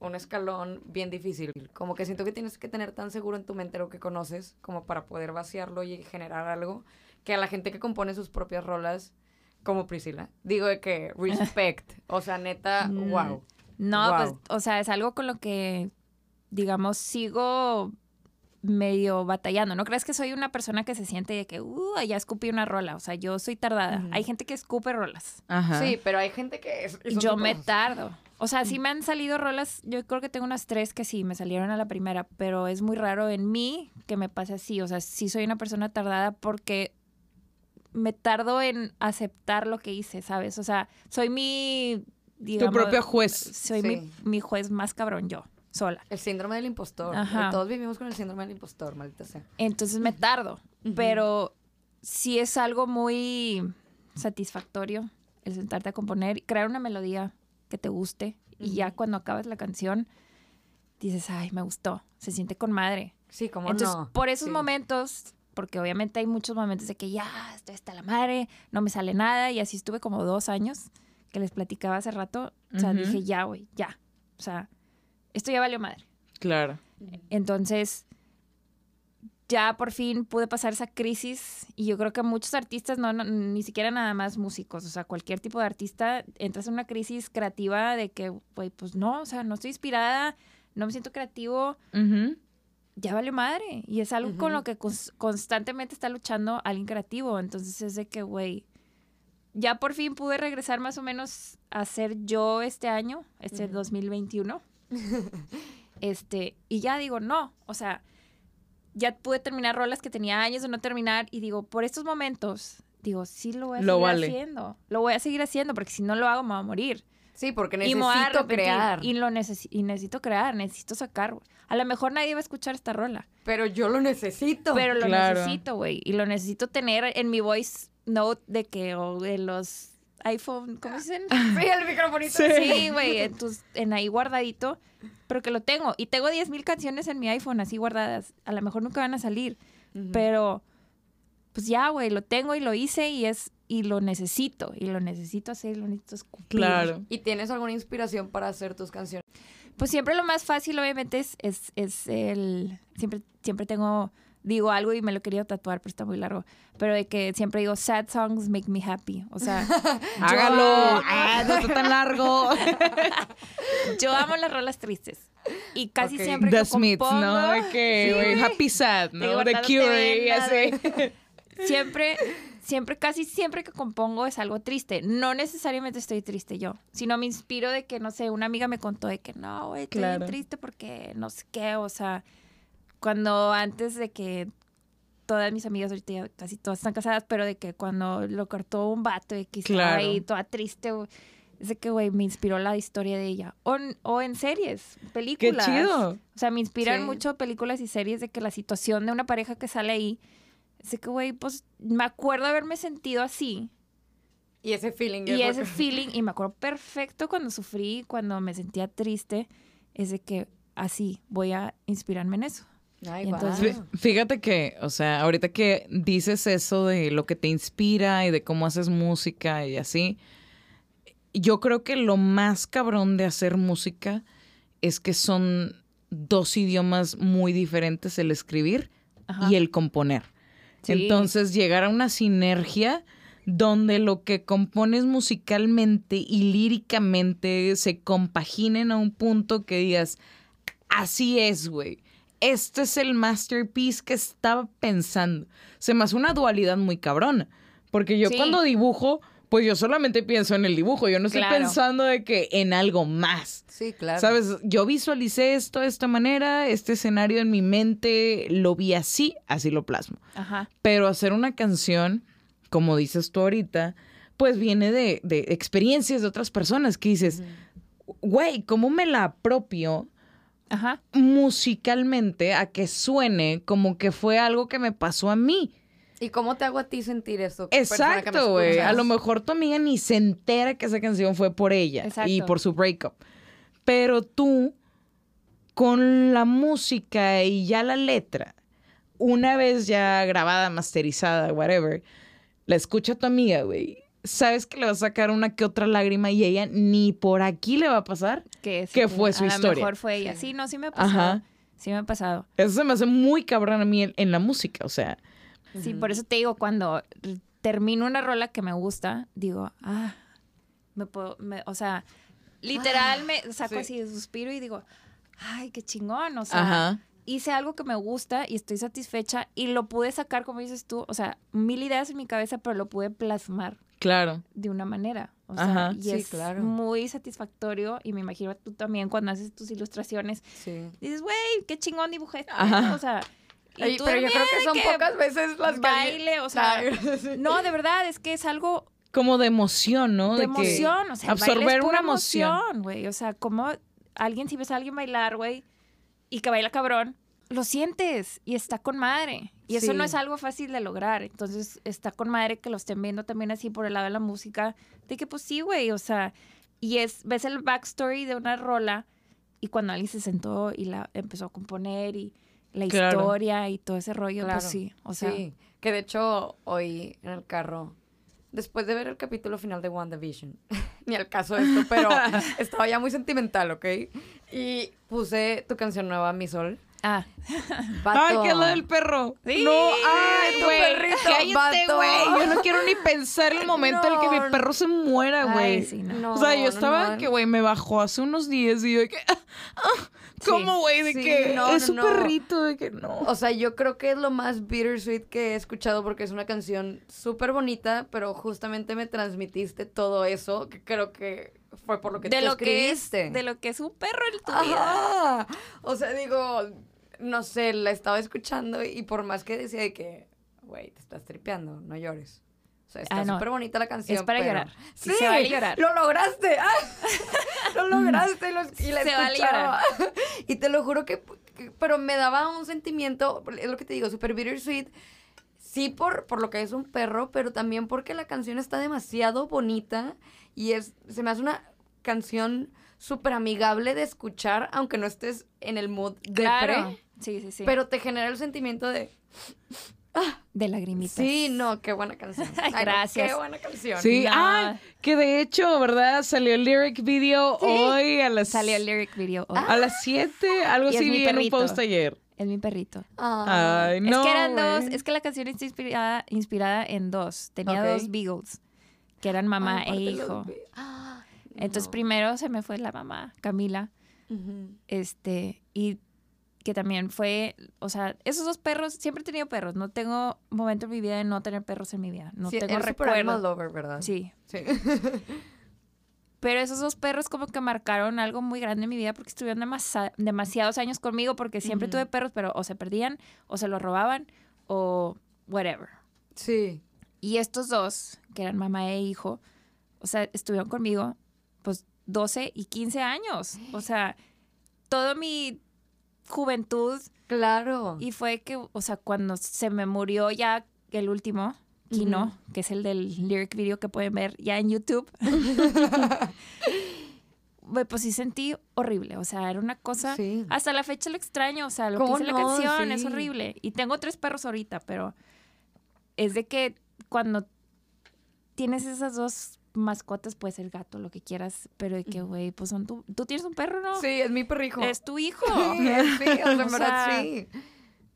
un escalón bien difícil. Como que siento que tienes que tener tan seguro en tu mente lo que conoces como para poder vaciarlo y generar algo que a la gente que compone sus propias rolas, como Priscila, digo de que respect. O sea, neta, Mm. wow. No, Wow. pues, o sea, es algo con lo que, digamos, sigo medio batallando. No crees que soy una persona que se siente de que, uh, ya escupí una rola. O sea, yo soy tardada. Hay gente que escupe rolas. Ajá. Sí, pero hay gente que es. es Yo me tardo. O sea, sí me han salido rolas, yo creo que tengo unas tres que sí me salieron a la primera, pero es muy raro en mí que me pase así. O sea, sí soy una persona tardada porque me tardo en aceptar lo que hice, ¿sabes? O sea, soy mi... Tu propio juez. Soy Sí. mi, mi juez más cabrón yo, sola. El síndrome del impostor. Ajá. Todos vivimos con el síndrome del impostor, maldita sea. Entonces me tardo, pero sí es algo muy satisfactorio el sentarte a componer, crear una melodía que te guste y ya cuando acabas la canción dices, ay, me gustó, se siente con madre. Sí, como Entonces, no. por esos Sí. momentos, porque obviamente hay muchos momentos de que ya estoy hasta la madre, no me sale nada y así estuve como dos años que les platicaba hace rato, o sea, dije, ya, güey, ya, o sea, esto ya valió madre. Claro. Entonces, ya por fin pude pasar esa crisis y yo creo que muchos artistas, no, no, ni siquiera nada más músicos, o sea, cualquier tipo de artista, entras en una crisis creativa de que, güey, pues no, o sea, no estoy inspirada, no me siento creativo, ya vale madre. Y es algo con lo que cons- constantemente está luchando alguien creativo. Entonces es de que, güey, ya por fin pude regresar más o menos a ser yo este año, este Ujú. 2021. este, y ya digo, no, o sea, ya pude terminar rolas que tenía años de no terminar y digo, por estos momentos, digo, sí lo voy a Lo seguir vale. haciendo. Lo voy a seguir haciendo porque si no lo hago me voy a morir. Sí, porque Y necesito arrepentir. crear. Y, lo necesi- y necesito crear, necesito sacar. A lo mejor nadie va a escuchar esta rola. Pero yo lo necesito. Pero lo Claro. necesito, güey. Y lo necesito tener en mi voice note de que, o de los iPhone, ¿cómo dicen? Sí, el microfonito. Sí, güey, en, tus- en ahí guardadito. Pero que lo tengo. Y tengo 10.000 canciones en mi iPhone así guardadas. A lo mejor nunca van a salir. Pero, pues ya, güey, lo tengo y lo hice y es... Y lo necesito. Y lo necesito hacer, lo necesito escupir. Claro. ¿Y tienes alguna inspiración para hacer tus canciones? Pues siempre lo más fácil, obviamente, es, es, es el... Siempre, siempre tengo... Digo algo y me lo querido tatuar, pero está muy largo. Pero de que siempre digo, sad songs make me happy. O sea, Hágalo. amo- Ah, no está tan largo. yo amo las rolas tristes. Y casi Ok. siempre que The Smiths, compongo, ¿no? De que, Sí. Happy Sad, De ¿no? The guardándote Cure y así. siempre, siempre, casi siempre que compongo es algo triste. No necesariamente estoy triste yo, sino me inspiro de que, no sé, una amiga me contó de que no, güey, estoy Claro. triste porque no sé qué, o sea, cuando antes de que todas mis amigas ahorita ya casi todas están casadas, pero de que cuando lo cortó un vato y que estaba Claro. ahí toda triste, güey, es de que, güey, me inspiró la historia de ella. O en, o en series, Qué películas. chido. O sea, me inspiran Sí. mucho películas y series de que la situación de una pareja que sale ahí, es de que, güey, pues me acuerdo haberme sentido así. Y ese feeling. Y ese feeling, y me acuerdo perfecto cuando sufrí, cuando me sentía triste, es de que así voy a inspirarme en eso. Ay, Entonces- Fíjate que, o sea, ahorita que dices eso de lo que te inspira y de cómo haces música y así, yo creo que lo más cabrón de hacer música es que son dos idiomas muy diferentes, el escribir Ajá. y el componer. Sí. Entonces, llegar a una sinergia donde lo que compones musicalmente y líricamente se compaginen a un punto que digas, así es, güey. Este es el masterpiece que estaba pensando. Se me hace una dualidad muy cabrona. Porque yo Sí. cuando dibujo, pues yo solamente pienso en el dibujo. Yo no estoy Claro. pensando de que en algo más. Sí, claro. ¿Sabes? Yo visualicé esto de esta manera, este escenario en mi mente lo vi así, así lo plasmo. Ajá. Pero hacer una canción, como dices tú ahorita, pues viene de, de experiencias de otras personas que dices, güey, ¿cómo me la apropio Ajá. musicalmente a que suene como que fue algo que me pasó a mí? ¿Y cómo te hago a ti sentir eso? Exacto, güey. A lo mejor tu amiga ni se entera que esa canción fue por ella Exacto. y por su breakup. Pero tú con la música y ya la letra, una vez ya grabada, masterizada, whatever, la escucha tu amiga, güey. Sabes que le va a sacar una que otra lágrima y ella ni por aquí le va a pasar. Que, ¿Qué fue su a historia? lo mejor fue ella. Sí, no, sí me ha pasado. Ajá. Sí me ha pasado. Eso se me hace muy cabrón a mí en, en la música, o sea. Sí, por eso te digo, cuando termino una rola que me gusta, digo, ah, me puedo, me- o sea, literal me saco sí. así de suspiro y digo, ay, qué chingón, o sea, Ajá. Hice algo que me gusta y estoy satisfecha y lo pude sacar, como dices tú, o sea, mil ideas en mi cabeza, pero lo pude plasmar Claro. de una manera. O sea, y Sí, es claro. muy satisfactorio y me imagino tú también cuando haces tus ilustraciones, Sí. dices, güey, qué chingón dibujé. esto", Ajá. O sea, y Ay, tú pero yo creo que "Mira, son pocas veces las que... baile, o sea, no, de verdad, es que es algo Como de emoción, ¿no? de emoción, o sea, absorber es pura una emoción. emoción, güey, o sea, como alguien, si ves a alguien bailar, güey, y que baila cabrón, lo sientes y está con madre. Y eso Sí. no es algo fácil de lograr. Entonces, está con madre que lo estén viendo también así por el lado de la música. De que, pues sí, güey, o sea, y es, ves el backstory de una rola y cuando alguien se sentó y la empezó a componer y la Claro. historia y todo ese rollo, Claro. pues sí, o sea, sí, que de hecho hoy en el carro, después de ver el capítulo final de WandaVision, ni al caso esto, pero estaba ya muy sentimental, ¿ok? Y puse tu canción nueva, Mi Sol. Ah, Ay. ¿qué es lo del perro? Sí, no, ay, tu güey. perrito, Cállate, vato. güey. Yo no quiero ni pensar el momento en el que mi perro se muera, güey. Ay, sí, no. No, o sea, yo estaba no. que, güey, me bajó hace unos días y yo de que, ah, ah, ¿cómo, güey? De sí, que no, es un no. perrito, de que no. O sea, yo creo que es lo más bittersweet que he escuchado porque es una canción súper bonita, pero justamente me transmitiste todo eso, que creo que fue por lo que de tú lo que es, escribiste. de lo que es un perro en tu vida. O sea, digo, no sé, la estaba escuchando y por más que decía de que, güey, te estás tripeando, no llores. O sea, está Ah, no. súper bonita la canción. Es para pero- llorar. Sí, Sí, se vale llorar. Lo lograste. ¡Ah! lo lograste y, lo- y la Se vale y te lo juro que, que- Pero me daba un sentimiento, es lo que te digo, súper bittersweet. Sí, por, por lo que es un perro, pero también porque la canción está demasiado bonita y es se me hace una canción súper amigable de escuchar, aunque no estés en el mood de Claro. Sí, sí, sí. pero te genera el sentimiento de, de lagrimitas. sí, no, qué buena canción. Ay, gracias. qué buena canción. Sí, No. ah, que de hecho, ¿verdad? Salió el lyric video hoy a las Salió el lyric video hoy. a las 7, algo así vi en un post ayer. Es mi perrito. Ay, no. es que eran dos, es que la canción está inspirada, inspirada en dos. Tenía dos Beagles, que eran mamá Ay, e los hijo. Ah, Entonces primero se me fue la mamá, Camila, este, y que también fue, o sea, esos dos perros, siempre he tenido perros, no tengo momento en mi vida de no tener perros en mi vida, no Sí, tengo recuerdo. lover, ¿verdad? Sí, Sí. Pero esos dos perros como que marcaron algo muy grande en mi vida porque estuvieron demasiados años conmigo porque siempre tuve perros, pero o se perdían o se los robaban o whatever. Sí. Y estos dos, que eran mamá e hijo, o sea, estuvieron conmigo pues 12 y 15 años. O sea, toda mi juventud Claro. y fue que, o sea, cuando se me murió ya el último, Kino, que es el del lyric video que pueden ver ya en YouTube. Pues sí sentí horrible, o sea, era una cosa... Sí. Hasta la fecha lo extraño, o sea, lo que ¿Cómo hice la canción es horrible. Y tengo tres perros ahorita, pero es de que cuando tienes esas dos mascotas, puede ser gato, lo que quieras, pero de que, güey, pues son tu... Tú tienes un perro, ¿no? Sí, es mi perrijo. Es tu hijo. Sí, es- sí, O sea, sí.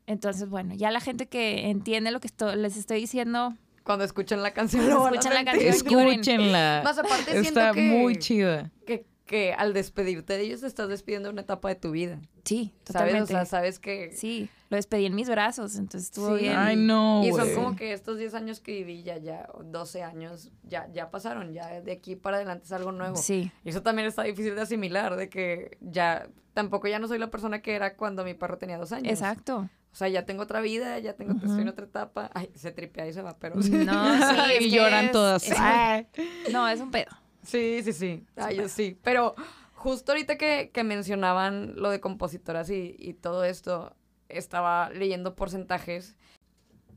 Entonces, bueno, ya la gente que entiende lo que esto- les estoy diciendo, Cuando escuchan la canción a escuchan la canción, lloren. Escúchenla. Más aparte siento Está que- muy chida. Que, que al despedirte de ellos estás despidiendo de una etapa de tu vida. sí, ¿Sabes? totalmente. O sea, sabes que... Sí, lo despedí en mis brazos, entonces estuvo Sí. bien. Ay, no, Y son como que estos 10 años que viví ya, ya, o 12 años, ya, ya pasaron, ya de aquí para adelante es algo nuevo. Sí, Y eso también está difícil de asimilar, de que ya, tampoco ya no soy la persona que era cuando mi perro tenía dos años. exacto. O sea, ya tengo otra vida, ya tengo, estoy en otra etapa. Ay, se tripea y se va, pero. No, sí, y lloran es- todas. es- Ay. no, es un pedo. Sí, sí, sí. Ay, yo sí. Pero justo ahorita que, que mencionaban lo de compositoras y, y todo esto, estaba leyendo porcentajes.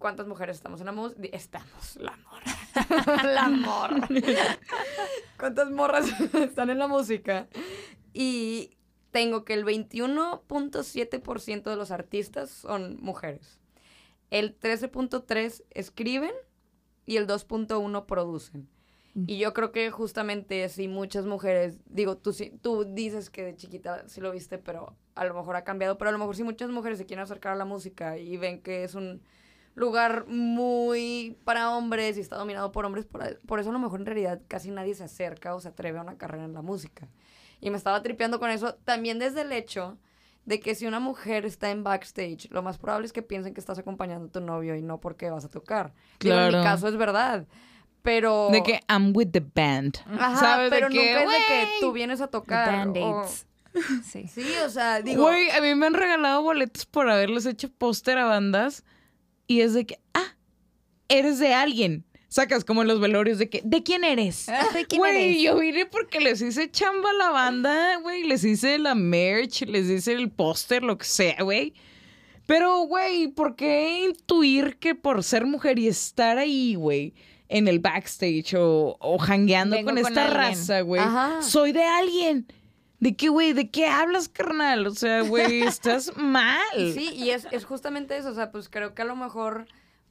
¿Cuántas mujeres estamos en la música? Estamos, la morra. la morra. ¿Cuántas morras están en la música? Y tengo que el 21.7% de los artistas son mujeres. El 13.3 escriben y el 2.1 producen. Y yo creo que justamente si muchas mujeres, digo, tú, tú dices que de chiquita sí lo viste, pero a lo mejor ha cambiado, pero a lo mejor si muchas mujeres se quieren acercar a la música y ven que es un lugar muy para hombres y está dominado por hombres, por, por eso a lo mejor en realidad casi nadie se acerca o se atreve a una carrera en la música. Y me estaba tripeando con eso también desde el hecho de que si una mujer está en backstage, lo más probable es que piensen que estás acompañando a tu novio y no porque vas a tocar. Digo, en Claro. mi caso es verdad. Pero. De que I'm with the band. Ajá, ¿Sabes? De pero que, nunca es de que tú vienes a tocar. o- Band-aids. Sí. Sí, o sea, digo. Güey, a mí me han regalado boletos por haberles hecho póster a bandas y es de que, ah, eres de alguien. Sacas como en los velorios de que, ¿de quién eres? ¿De quién Güey, eres? yo vine porque les hice chamba a la banda, güey, les hice la merch, les hice el póster, lo que sea, güey. Pero, güey, ¿por qué intuir que por ser mujer y estar ahí, güey, en el backstage o, o jangueando Vengo con con esta alguien. raza, güey, soy de alguien? ¿De qué, güey? ¿De qué hablas, carnal? O sea, güey, estás mal. Sí, y es, es justamente eso. O sea, pues creo que a lo mejor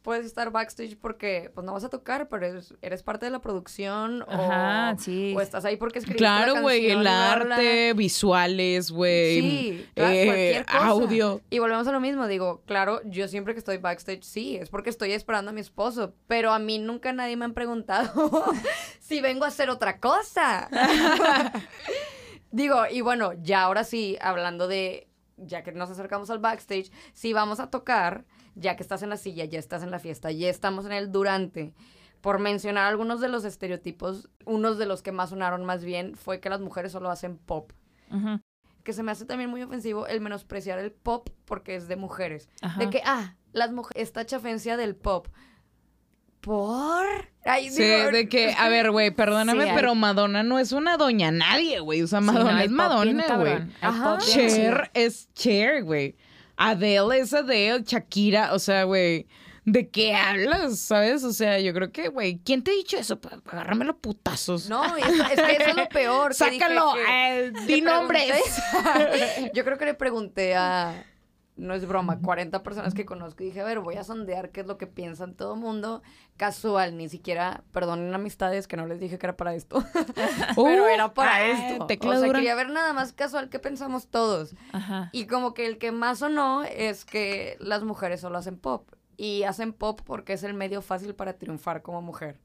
puedes estar backstage porque pues no vas a tocar, pero eres, eres parte de la producción o, Ajá, sí. o estás ahí porque escribiste la Claro, güey, el arte, visuales, güey, Sí, eh, cualquier cosa. audio. Y volvemos a lo mismo, digo, claro, yo siempre que estoy backstage, sí, es porque estoy esperando a mi esposo, pero a mí nunca nadie me han preguntado si vengo a hacer otra cosa. digo, y bueno, ya ahora sí, hablando de, ya que nos acercamos al backstage, si vamos a tocar, ya que estás en la silla, ya estás en la fiesta, ya estamos en el durante. Por mencionar algunos de los estereotipos, unos de los que más sonaron más bien fue que las mujeres solo hacen pop Ujú. que se me hace también muy ofensivo el menospreciar el pop porque es de mujeres. Ajá. De que, ah, las mujeres, esta chafencia del pop. ¿Por? Ay, Sí, digo, de que, a ver, güey, perdóname, Sí, pero Madonna no es una doña nadie, güey. O sea, Sí, no, Madonna es Madonna, güey. Cher es Cher, güey. Adele es Adele, Shakira, o sea, güey. ¿De qué hablas? ¿Sabes? O sea, yo creo que, güey, ¿quién te ha dicho eso? Agárrame los putazos. No, es, es que eso es lo peor. que dije Sácalo, que- eh, di nombres. Yo creo que le pregunté a, no es broma, 40 personas que conozco y dije, a ver, voy a sondear qué es lo que piensan todo mundo. Casual, ni siquiera, perdonen amistades que no les dije que era para esto. pero Uh, era para esto. tecla o sea, quería ver nada más casual qué pensamos todos. Ajá. Y como que el que más o no es que las mujeres solo hacen pop. Y hacen pop porque es el medio fácil para triunfar como mujer.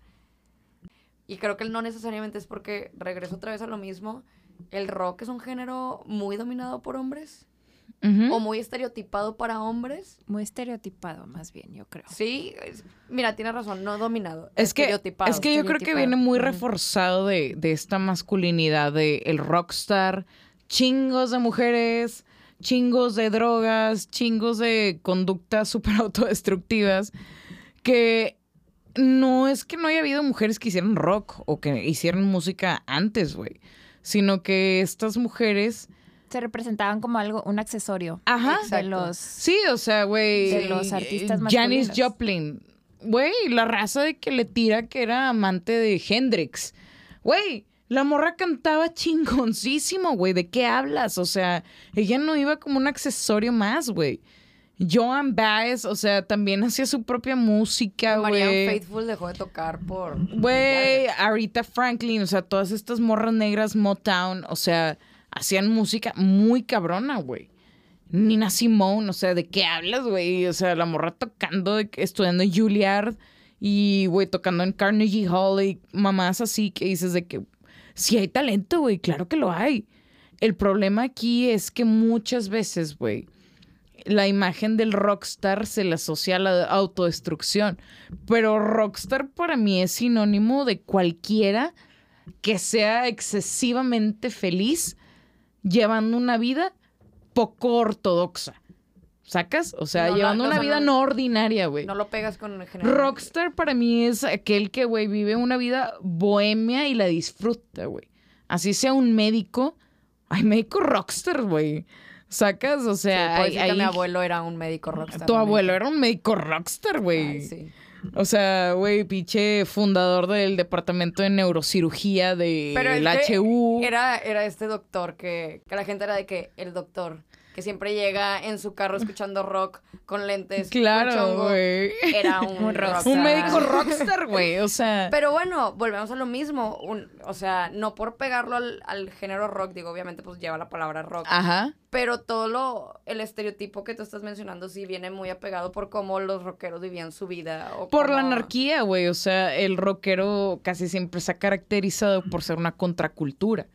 Y creo que no necesariamente es porque, regreso otra vez a lo mismo, el rock es un género muy dominado por hombres O muy estereotipado para hombres. Muy estereotipado, más bien, yo creo. Sí, es- mira, tienes razón, no dominado, Es que, estereotipado. es que yo creo que viene muy reforzado de, de esta masculinidad de el rockstar, chingos de mujeres, chingos de drogas, chingos de conductas súper autodestructivas, que no es que no haya habido mujeres que hicieran rock o que hicieran música antes, güey, sino que estas mujeres... Se representaban como algo, un accesorio. Ajá. De los... Sí, o sea, güey. De los artistas Janis masculinos. Joplin. Güey, la raza de que le tira que era amante de Hendrix. Güey, la morra cantaba chingoncísimo, güey. ¿De qué hablas? O sea, ella no iba como un accesorio más, güey. Joan Baez, o sea, también hacía su propia música, Marianne güey. Faithful dejó de tocar por... Güey, Arita Franklin, o sea, todas estas morras negras Motown, o sea, hacían música muy cabrona, güey. Nina Simone, o sea, ¿de qué hablas, güey? O sea, la morra tocando, estudiando en Juilliard y, güey, tocando en Carnegie Hall y mamás así que dices de que sí hay talento, güey, claro que lo hay. El problema aquí es que muchas veces, güey, la imagen del rockstar se le asocia a la autodestrucción. Pero rockstar para mí es sinónimo de cualquiera que sea excesivamente feliz llevando una vida poco ortodoxa. ¿Sacas? O sea, No, no, llevando o una sea, vida no- no ordinaria, güey. No lo pegas con el general. Rockstar para mí es aquel que, güey, vive una vida bohemia y la disfruta, güey. Así sea un médico. Ay, médico rockstar, güey. ¿Sacas? O sea, hay- hay- mi abuelo era un médico rockstar. tu abuelo era un médico rockstar, güey. Sí. O sea, güey, pinche fundador del departamento de neurocirugía de Pero el es que HU. Era, era este doctor que, que la gente era de que el doctor, que siempre llega en su carro escuchando rock con lentes. Claro, güey. Era un, rockstar. Un médico rockstar, güey. O sea. Pero bueno, volvemos a lo mismo. un- o sea, no por pegarlo al, al género rock, digo, obviamente pues lleva la palabra rock. Ajá. Pero todo lo, el estereotipo que tú estás mencionando sí viene muy apegado por cómo los rockeros vivían su vida. O Por la anarquía, güey. O sea, el rockero casi siempre se ha caracterizado por ser una contracultura.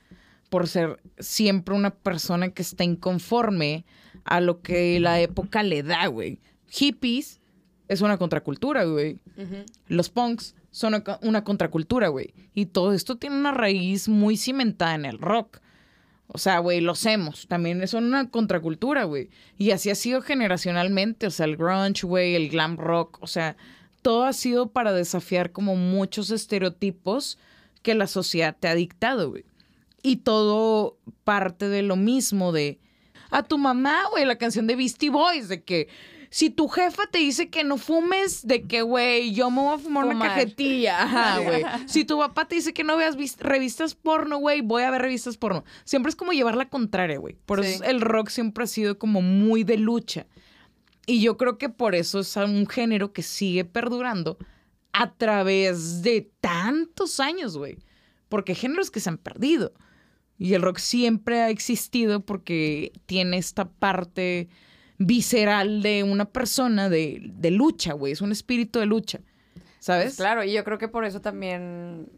Por ser siempre una persona que está inconforme a lo que la época le da, güey. Hippies es una contracultura, güey. Los punks son una- contracultura, güey. Y todo esto tiene una raíz muy cimentada en el rock. O sea, güey, los emos también son una contracultura, güey. Y así ha sido generacionalmente. O sea, el grunge, güey, el glam rock. O sea, todo ha sido para desafiar como muchos estereotipos que la sociedad te ha dictado, güey. Y todo parte de lo mismo de... A tu mamá, güey, la canción de Beastie Boys, de que si tu jefa te dice que no fumes, de que, güey, yo me voy a fumar, una cajetilla. Ajá, güey. Si tu papá te dice que no veas vis- revistas porno, güey, voy a ver revistas porno. Siempre es como llevar la contraria, güey. Por Sí. eso el rock siempre ha sido como muy de lucha. Y yo creo que por eso es un género que sigue perdurando a través de tantos años, güey. Porque hay géneros que se han perdido. Y el rock siempre ha existido porque tiene esta parte visceral de una persona de, de lucha, güey. Es un espíritu de lucha. ¿Sabes? Pues claro, y yo creo que por eso también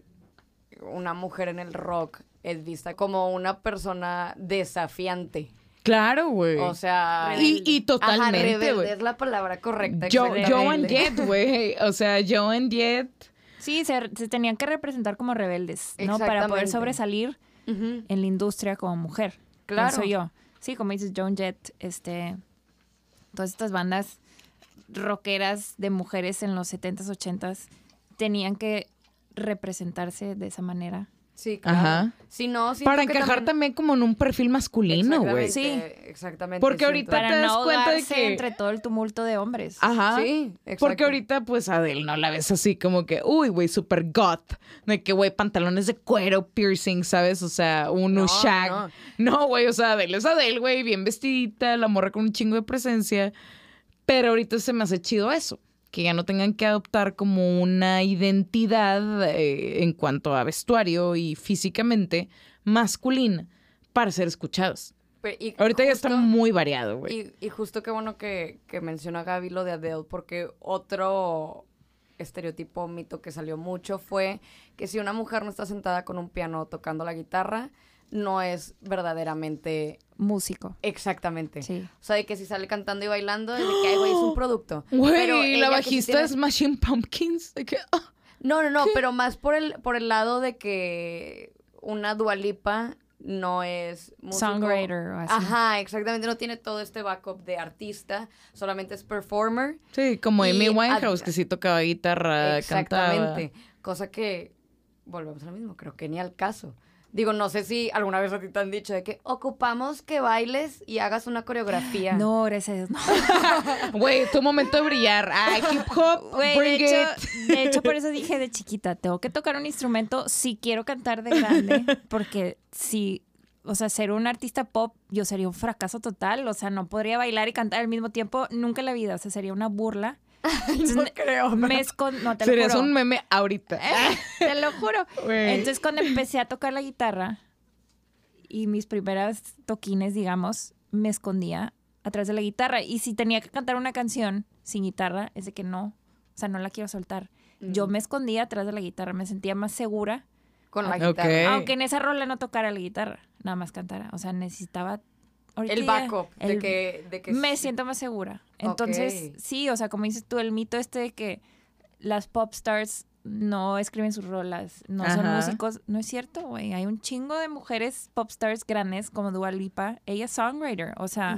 una mujer en el rock es vista como una persona desafiante. Claro, güey. O sea, Y- y totalmente, rebelde güey. es la palabra correcta. Yo. Joan Jett, güey. O sea, Joan Jett. Sí, se, se tenían que representar como rebeldes, ¿no? Para poder sobresalir En la industria como mujer. Claro. Pienso yo. Sí, como dices, Joan Jett, este, todas estas bandas rockeras de mujeres en los 70s, 80s tenían que representarse de esa manera. Sí, claro. Ajá. Si no, Para que encajar también... como en un perfil masculino, güey. Exactamente, Exactamente. Porque ahorita- Para te das cuenta de que- entre todo el tumulto de hombres. Ajá. Sí, exacto. Porque ahorita, pues, Adele no la ves así como que, uy, güey, super goth. De que, güey, pantalones de cuero, piercing, ¿sabes? O sea, un no. No, güey, o sea, Adele es Adele, güey, bien vestidita, la morra con un chingo de presencia. Pero ahorita se me hace chido eso. Que ya no tengan que adoptar como una identidad eh, en cuanto a vestuario y físicamente masculina para ser. Pero- y Ahorita ya está muy variado, güey. Y, y justo qué bueno que, que menciona Gaby lo de Adele, porque otro estereotipo, mito que salió mucho fue que si una mujer no está sentada con un piano tocando la guitarra, no es verdaderamente Músico. exactamente. Sí. O sea, de que si sale cantando y bailando, es de que, güey, es un producto. Pero Güey, ella la sí bajista tiene- es Machine Pumpkins. De que, ah. No, no, no, pero más por el, por el lado de que una dualipa no es músico. Songwriter o así. Ajá, exactamente. No tiene todo este backup de artista, solamente es performer. Sí, como Y Amy Winehouse, que sí tocaba guitarra, Exactamente. Cosa que, volvemos a lo mismo, creo que ni al caso. Digo, no sé si alguna vez a ti te han dicho de que ocupamos que bailes y hagas una coreografía. No, gracias a Dios, no. Güey, tu momento de brillar. Ay, hip hop, Güey, de hecho, it. de hecho, por eso dije de chiquita, tengo que tocar un instrumento si quiero cantar de grande, porque si, o sea, ser un artista pop, yo sería un fracaso total, o sea, no podría bailar y cantar al mismo tiempo nunca en la vida, o sea, sería una burla. No creo. Me no, te lo Serías juro. un meme ahorita. Te lo juro. Entonces, cuando empecé a tocar la guitarra y mis primeras toquines, digamos, me escondía atrás de la guitarra. Y si tenía que cantar una canción sin guitarra, es de que no, o sea, no la quiero soltar. Yo me escondía atrás de la guitarra, me sentía más segura, Con la guitarra. aunque en esa rola no tocara la guitarra, nada más cantara. O sea, necesitaba... ahorita El backup de el- que, de que me sí. siento más segura. Entonces, sí, o sea, como dices tú, el mito este de que las pop stars no escriben sus rolas, no son músicos, no es cierto, güey. Hay un chingo de mujeres pop stars grandes como Dua Lipa, ella es songwriter, o sea,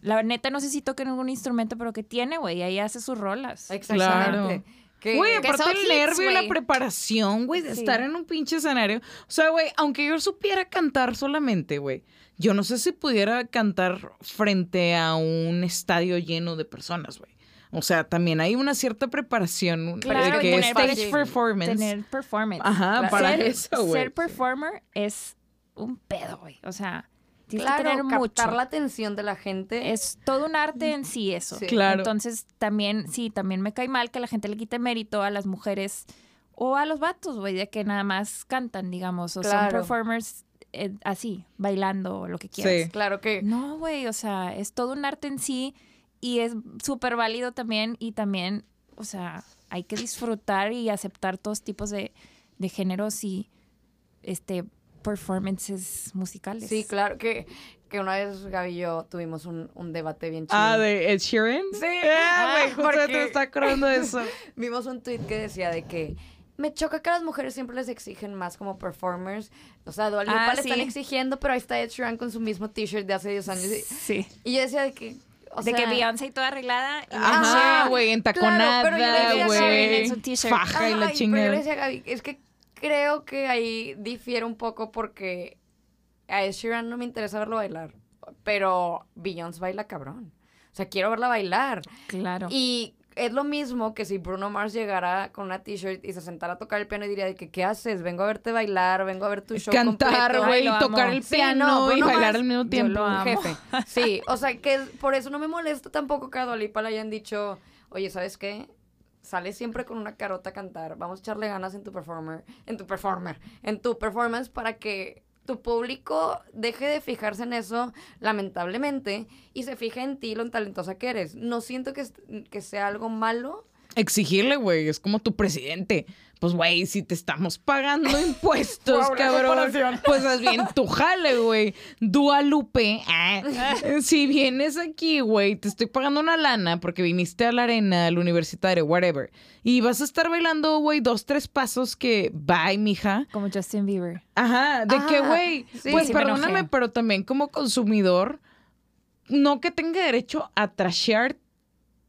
la neta no sé si toca ningún instrumento, pero que tiene, güey, ella hace sus rolas. Exactamente. Que- Güey, aparte el hits, nervio y la preparación, güey, de Sí. estar en un pinche escenario. O sea, güey, aunque yo supiera cantar solamente, güey, yo no sé si pudiera cantar frente a un estadio lleno de personas, güey. O sea, también hay una cierta preparación Claro, de que tener stage performance. Tener performance. Ajá, para ser, eso, güey. Ser performer es un pedo, güey. O sea, tienes Claro, que tener mucho. captar la atención de la gente. Es todo un arte en sí eso. Sí. Claro. Entonces, también, sí, también me cae mal que la gente le quite mérito a las mujeres o a los vatos, güey, de que nada más cantan, digamos, o son Claro. performers eh, así, bailando o lo que quieras. Sí. Claro que No, güey, o sea, es todo un arte en sí y es súper válido también y también, o sea, hay que disfrutar y aceptar todos tipos de, de géneros y este performances musicales. Sí, claro, que, que una vez Gaby y yo tuvimos un, un debate bien chido. Ah, de Ed Sheeran. Sí. Ah, güey, Ah, justo porque- te está acordando eso. Vimos un tweet que decía de que me choca que a las mujeres siempre les exigen más como performers. O sea, Dua Lipa Ah, le están exigiendo, pero ahí está Ed Sheeran con su mismo t-shirt de hace 10 años. Y, Sí. y yo decía de que... O de sea, que Beyoncé y toda arreglada. y Ajá, güey, claro, pero yo le entaconada, decía a Sheeran güey. en su t-shirt. Faja y la Ay, Pero yo chingada. decía Gaby, es que creo que ahí difiere un poco porque a Ed Sheeran no me interesa verlo bailar, pero Beyoncé baila cabrón. O sea, quiero verla bailar. Claro. Y es lo mismo que si Bruno Mars llegara con una t-shirt y se sentara a tocar el piano y diría de que, ¿qué haces? Vengo a verte bailar, vengo a ver tu show Cantar, completo". güey, lo tocar el Sí, piano no, y bailar Mars, al mismo yo tiempo. lo amo. jefe. Sí, o sea, que por eso no me molesta tampoco que a Dua Lipa le hayan dicho, oye, ¿sabes qué? Sales siempre con una carota a cantar, vamos a echarle ganas en tu performer, en tu performer, en tu performance para que tu público deje de fijarse en eso, lamentablemente, y se fije en ti, lo talentosa que eres. No siento que, que sea algo malo. Exigirle, güey, es como tu presidente. Pues, güey, si te estamos pagando impuestos, Wow, cabrón, pues haz bien tu jale, güey. Dualupe, ah, si vienes aquí, güey, te estoy pagando una lana porque viniste a la arena, al universitario, whatever, y vas a estar bailando, güey, dos, tres pasos que, bye, mija. Como Justin Bieber. Ajá, de Ajá, que, güey, sí. pues Sí perdóname, pero también como consumidor, no que tenga derecho a trashear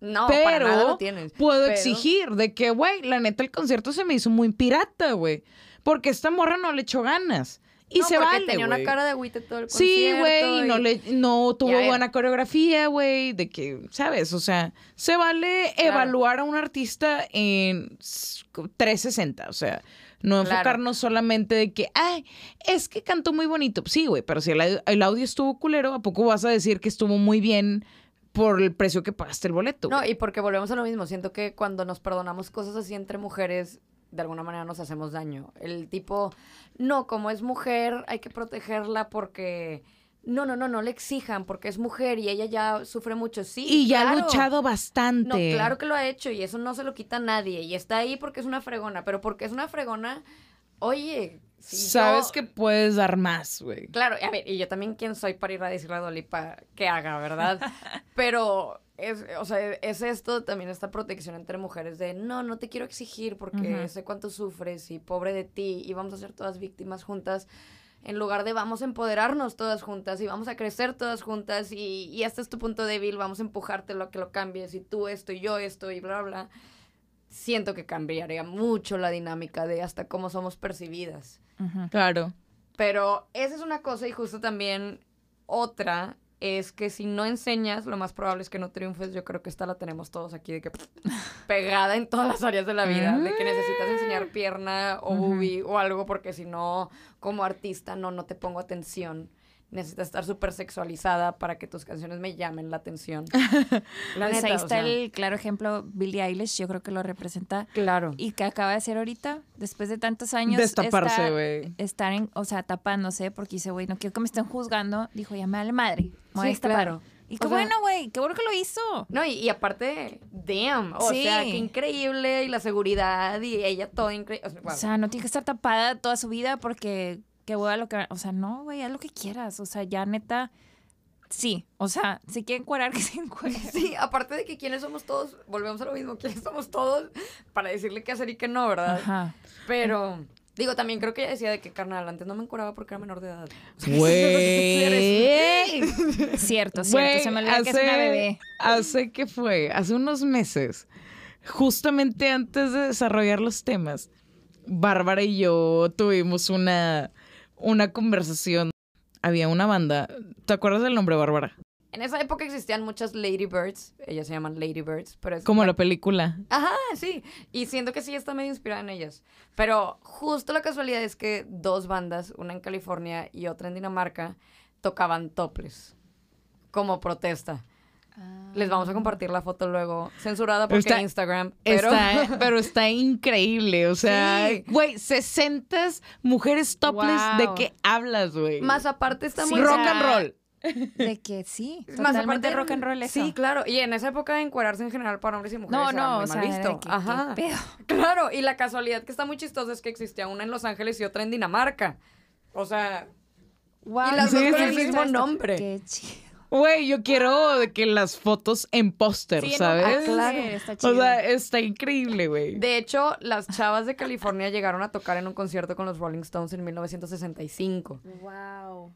No, para nada pero lo tienes. puedo Pero- exigir de que, güey, la neta el concierto se me hizo muy pirata, güey. Porque esta morra no le echó ganas. Y No, se vale, tenía una cara de agüite todo el Sí, güey, y no, le, no tuvo buena coreografía, güey, de que, ¿sabes? O sea, se vale Claro. evaluar a un artista en s- 360, o sea, no Claro. enfocarnos solamente de que, ay, es que cantó muy bonito. Sí, güey, pero si el, el audio estuvo culero, ¿a poco vas a decir que estuvo muy bien por el precio que pagaste el boleto? No, y porque volvemos a lo mismo. Siento que cuando nos perdonamos cosas así entre mujeres, de alguna manera nos hacemos daño. El tipo, no, como es mujer, hay que protegerla porque. No, no, no, no le exijan porque es mujer y ella ya sufre mucho. Sí. y ya ha luchado No, bastante. claro que lo ha hecho y eso no se lo quita a nadie. Y está ahí porque es una fregona. Pero porque es una fregona, oye. Sabes yo- que puedes dar más, güey. Claro, a ver, y yo también quién soy para ir a decirle a Dolipa que haga, ¿verdad? Pero es, o sea, es esto también esta protección entre mujeres de no, no te quiero exigir porque sé cuánto sufres y pobre de ti y vamos a ser todas víctimas juntas. En lugar de vamos a empoderarnos todas juntas y vamos a crecer todas juntas y, y este es tu punto débil, vamos a empujarte lo que lo cambies y tú esto y yo esto y bla, bla. Siento que cambiaría mucho la dinámica de hasta cómo somos percibidas. Claro. Pero esa es una cosa y justo también otra es que si no enseñas, lo más probable es que no triunfes. Yo creo que esta la tenemos todos aquí de que pegada en todas las áreas de la vida, de que necesitas enseñar pierna o boobie o algo porque si no, como artista, no, no te pongo atención. Necesitas estar súper sexualizada para que tus canciones me llamen la atención. La Pues neta, ahí o está sea, el claro ejemplo, Billie Eilish, yo creo que lo representa. Claro. Y que acaba de hacer ahorita, después de tantos años. Destaparse, estar- güey. Estar en, o sea, tapándose, porque dice, güey, no quiero que me estén juzgando. Dijo, ya me vale madre. me Sí, destapar". claro. Y O qué sea- bueno, güey, qué bueno que lo hizo. No, y, y aparte, damn, o Sí. sea, qué increíble, y la seguridad, y ella todo increíble. O sea, O wow. sea, no tiene que estar tapada toda su vida porque qué hueva lo que... O sea, no, güey, haz lo que quieras. O sea, ya neta, sí. O sea, si quieren cuerar, que se encueren. Sí, aparte de que quiénes somos todos, volvemos a lo mismo, quiénes somos todos para decirle qué hacer y qué no, ¿verdad? Ajá. Pero, digo, también creo que ella decía de que, carnal, antes no me encuraba porque era menor de edad. Güey. Cierto, cierto. Se me olvidó que es una bebé. Hace que fue, hace unos meses, justamente antes de desarrollar los temas, Bárbara y yo tuvimos una, una conversación. Había una banda. ¿Te acuerdas del nombre, Bárbara? En esa época existían muchas Ladybirds, ellas se llaman Ladybirds, pero es Como la película. Ajá, sí. Y siento que sí está medio inspirada en ellas. Pero justo la casualidad es que dos bandas, una en California y otra en Dinamarca, tocaban topless como protesta. Les vamos a compartir la foto luego, censurada porque Está- Instagram. Pero Está, pero está increíble, o sea, Sí. güey, 60 mujeres topless, ¿de qué hablas, güey? más aparte está Sí, muy o rock sea, and roll. De que sí, Más aparte, rock and roll eso. Sí, claro. Y en esa época encuadrarse en general para hombres y mujeres No, era no, muy o mal sea, visto. de que, Ajá. ¿qué pedo? Claro, y la casualidad que está muy chistosa es que existía una en Los Ángeles y otra en Dinamarca. O sea, Wow, Y las dos no con el había mismo nombre. Qué chido. Güey, yo quiero de que las fotos en póster, Sí, no, ¿sabes? ah, claro, está chido. O sea, está increíble, güey. de hecho, las chavas de California llegaron a tocar en un concierto con los Rolling Stones en 1965. wow.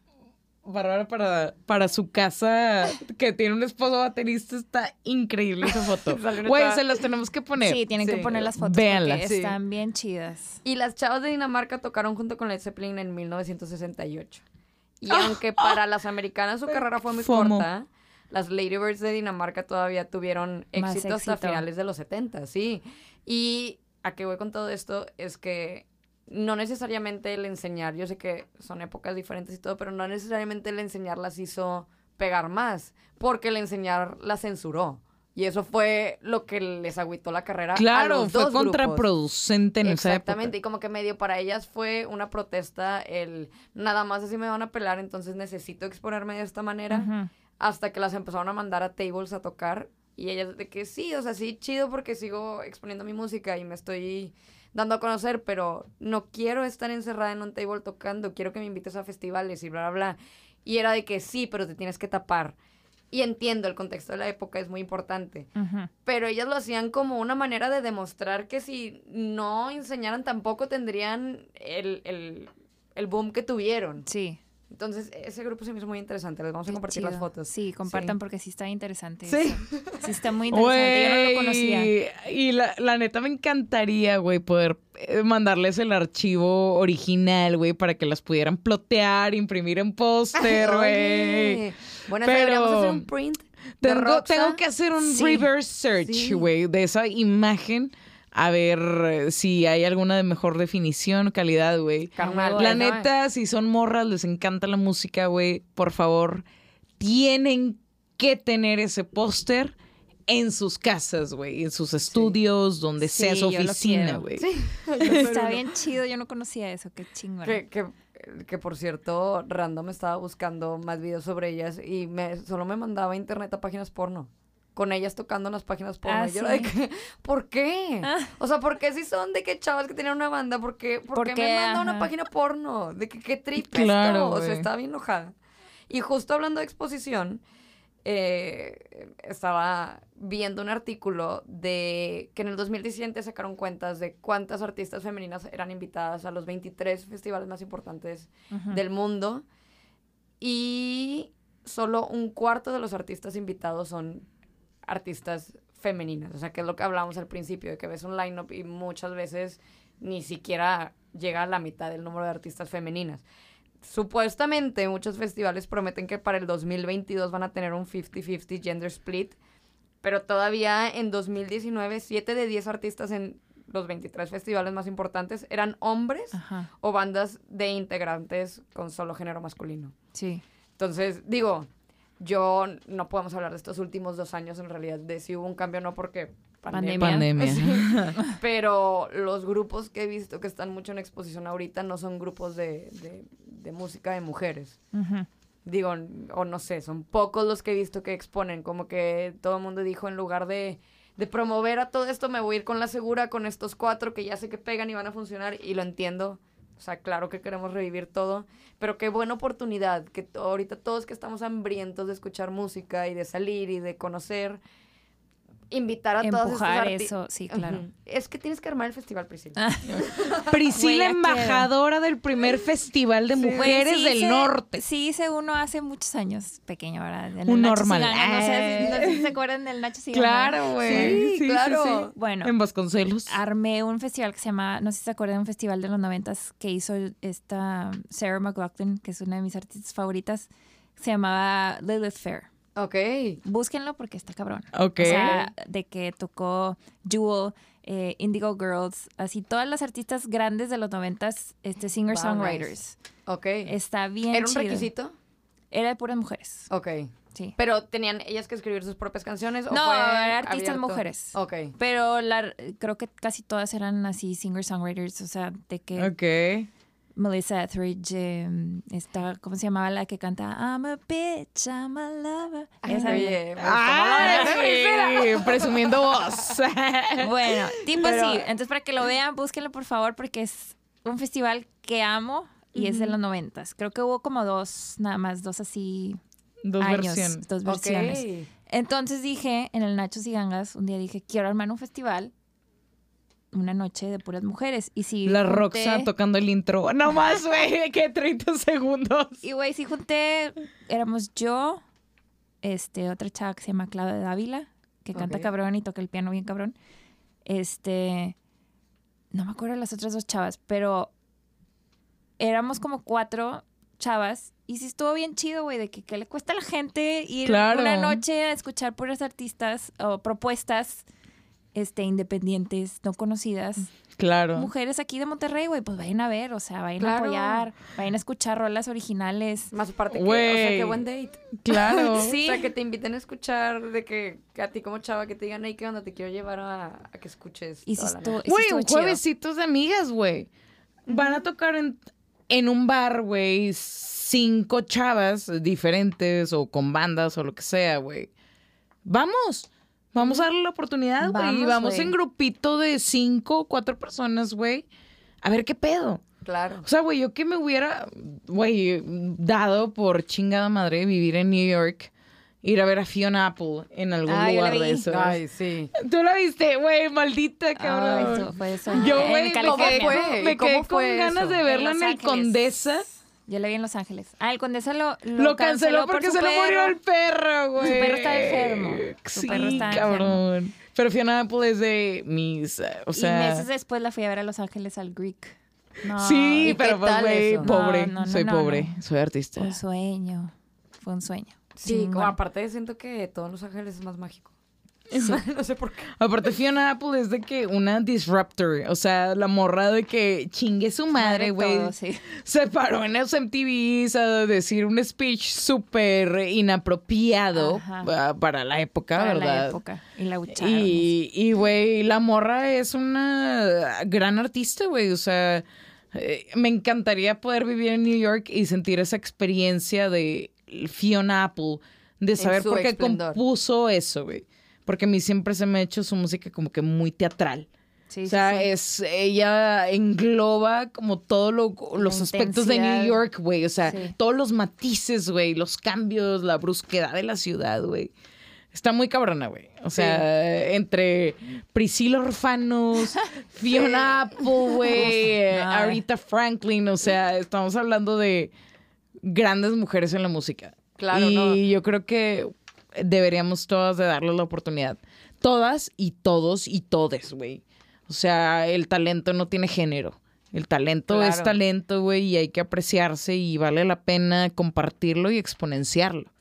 Bárbara para, para su casa, que tiene un esposo baterista, está increíble esa foto. Güey, se las tenemos que poner. Sí, tienen Sí. que poner las fotos Véanlas. Sí. están bien chidas. Y las chavas de Dinamarca tocaron junto con Led Zeppelin en 1968. Y aunque para las americanas su carrera fue muy FOMO. corta, las Ladybirds de Dinamarca todavía tuvieron éxito hasta finales de los 70, sí. Y a qué voy con todo esto es que no necesariamente el enseñar, yo sé que son épocas diferentes y todo, pero no necesariamente el enseñar las hizo pegar más, porque el enseñar la censuró. Y eso fue lo que les agüitó la carrera. a Claro, los fue dos grupos. contraproducente en esa época. Exactamente, y como que medio para ellas fue una protesta el nada más así me van a pelar, entonces necesito exponerme de esta manera, hasta que las empezaron a mandar a tables a tocar y ellas de que sí, o sea, sí, chido porque sigo exponiendo mi música y me estoy dando a conocer, pero no quiero estar encerrada en un table tocando, quiero que me invites a festivales y bla, bla, bla. Y era de que sí, pero te tienes que tapar. Y entiendo, el contexto de la época es muy importante pero ellas lo hacían como una manera de demostrar que si no enseñaran tampoco tendrían el, el, el boom que tuvieron. Sí. Entonces, ese grupo se me hizo muy interesante. Les vamos a compartir chido. las fotos. Sí, compartan Sí. porque sí está interesante. Sí. eso. Sí está muy interesante. Yo no lo conocía. Y la, la neta me encantaría, güey, poder eh, mandarles el archivo original, güey, para que las pudieran plotear, imprimir en póster, güey. Bueno, Pero- deberíamos hacer un print. de Tengo, Roxa. tengo que hacer un Sí. reverse search, Sí. güey, de esa imagen. A ver eh, si hay alguna de mejor definición, calidad, güey. La ¿no? neta, si son morras, les encanta la música, güey, por favor, tienen que tener ese póster en sus casas, güey, en sus estudios, donde Sí, sea su oficina, güey. Está bien chido. Yo no conocía eso. Qué chingón. Que, por cierto, Random estaba buscando más videos sobre ellas y me, solo me mandaba a internet a páginas porno. Con ellas tocando en las páginas porno. Ah, y yo era de que, ¿por qué? Ah. O sea, ¿por qué si son de que chavas que tenían una banda? ¿Por qué, por ¿Por qué qué? me manda una página porno? De que qué trip Claro, esto. O sea, estaba bien enojada. Y justo hablando de exposición, eh, estaba viendo un artículo de que en el 2017 sacaron cuentas de cuántas artistas femeninas eran invitadas a los 23 festivales más importantes del mundo y solo un cuarto de los artistas invitados son artistas femeninas. O sea, que es lo que hablábamos al principio, de que ves un line-up y muchas veces ni siquiera llega a la mitad del número de artistas femeninas. Supuestamente muchos festivales prometen que para el 2022 van a tener un 50-50 gender split, pero todavía en 2019 7 de 10 artistas en los 23 festivales más importantes eran hombres Ajá. o bandas de integrantes con solo género masculino. Sí. Entonces, digo, yo no podemos hablar de estos últimos dos años en realidad de si hubo un cambio o no porque pandemia. Pandemia. Sí. Pero los grupos que he visto que están mucho en exposición ahorita no son grupos de, de- de música de mujeres. Digo, o no sé, son pocos los que he visto que exponen, como que todo el mundo dijo en lugar de, de promover a todo esto, me voy a ir con la segura, con estos cuatro que ya sé que pegan y van a funcionar, y lo entiendo. O sea, claro que queremos revivir todo, pero qué buena oportunidad que ahorita todos que estamos hambrientos de escuchar música y de salir y de conocer, invitar a todos estos Empujar eso, sí, claro. Es que tienes que armar el festival, Priscila. Ah, Priscila, Güey, embajadora del primer festival de mujeres sí del hice- norte. Sí, hice uno hace muchos años, pequeño, ¿verdad? El Un Nacho normal. Cigana, No sé, Eh. no sé si se acuerdan del Nacho Cigana. Claro, güey. Sí, claro. Bueno, En Vasconcelos. armé un festival que se llama, no sé si se acuerdan, un festival de los noventas que hizo esta Sarah McLaughlin, que es una de mis artistas favoritas. Se llamaba Lilith Fair. Ok. Búsquenlo porque está cabrón. Ok. O sea, de que tocó Jewel, eh, Indigo Girls, así todas las artistas grandes de los noventas, este, singer-songwriters. Ok. Está bien ¿Era un chido. requisito? Era de puras mujeres. Ok. Sí. Pero tenían ellas que escribir sus propias canciones o No, fue artistas abierto? mujeres. Ok. Pero la, creo que casi todas eran así singer-songwriters, o sea, de que Ok. Melissa Etheridge, eh, esta, ¿cómo se llamaba la que canta I'm a bitch, I'm a lover? Esa Oye, me ¡Ay! Presumiendo voz. Bueno, tipo Pero- así. Entonces, para que lo vean, búsquenlo por favor, porque es un festival que amo y es de los noventas. Creo que hubo como dos, nada más, dos así Dos años, versiones. dos versiones. Entonces dije, en el Nachos y Gangas, un día dije, quiero armar un festival, una noche de puras mujeres. Y si La junté- Roxa tocando el intro. No más, güey, que 30 segundos. Y güey, si junté, éramos yo, este, otra chava que se llama Claudia Dávila, que canta cabrón y toca el piano bien cabrón. Este, no me acuerdo de las otras dos chavas, pero éramos como cuatro chavas y sí estuvo bien chido, güey, de que, que le cuesta a la gente ir Claro. una noche a escuchar puras artistas o propuestas este, independientes, no conocidas. Claro. Mujeres aquí de Monterrey, güey, pues vayan a ver, o sea, vayan Claro. a apoyar, vayan a escuchar rolas originales. Más aparte que, o sea, qué buen date. Claro. Sí. O sea, que te inviten a escuchar, de que, que a ti como chava que te digan, hey, ¿qué onda? Te quiero llevar a, a que escuches Y sí toda la estuvo, noche". y sí Güey, juevesitos de amigas, güey. Van a tocar en, en un bar, güey, cinco chavas diferentes o con bandas o lo que sea, güey. Vamos. Vamos a darle la oportunidad, güey. Vamos, Vamos en grupito de cinco o cuatro personas, güey. A ver qué pedo. Claro. O sea, güey, yo que me hubiera, güey, dado por chingada madre vivir en New York, ir a ver a Fiona Apple en algún Ah, lugar de vi. esos. Ay, sí. ¿Tú la viste, güey? Maldita, cabrón. eso fue eso. Yo, güey, me quedé, fue? me ¿Cómo quedé fue con ganas eso? de verla En el. Condesa. Yo la vi en Los Ángeles. Ah, el Condesa lo, Lo, canceló por porque su se le murió el perro, güey. perro está enfermo. Su Sí, perro está cabrón. Pero Fiona Apple es de mis, eh, o y sea... meses después la fui a ver a Los Ángeles al Greek. No, sí, ¿y pero pues, güey, pobre. No, no, no, soy no, pobre, no. soy artista. Fue un sueño. Fue un sueño. Sí, como Chingón. aparte siento que todos Los Ángeles es más mágico. no sé por qué. Aparte, Fiona Apple es de que una disruptor. O sea, la morra de que chingue su madre, güey. sí. Se paró en los MTVs a decir un speech súper inapropiado Ajá. ah, para la época, Para ¿verdad? la época. Y la. Y, güey, la morra es una gran artista, güey. O sea, eh, me encantaría poder vivir en New York y sentir esa experiencia de Fiona Apple, de saber por qué esplendor. compuso eso, güey. Porque a mí siempre se me ha hecho su música como que muy teatral. Sí, o sea, sí. es ella engloba como todos los aspectos de New. York, güey. O sea, todos los matices, güey, los cambios, la brusquedad de la ciudad, güey. Está muy cabrona, güey. O sea, entre Priscila Orfanos, Fiona Apple, güey, No. Aretha Franklin. O sea, estamos hablando de grandes mujeres en la música. Claro, y no. yo creo que deberíamos todas de darles la oportunidad. Todas y todos y todes, güey. O sea, el talento no tiene género. El talento es talento, güey, y hay que apreciarse y vale la pena compartirlo y exponenciarlo.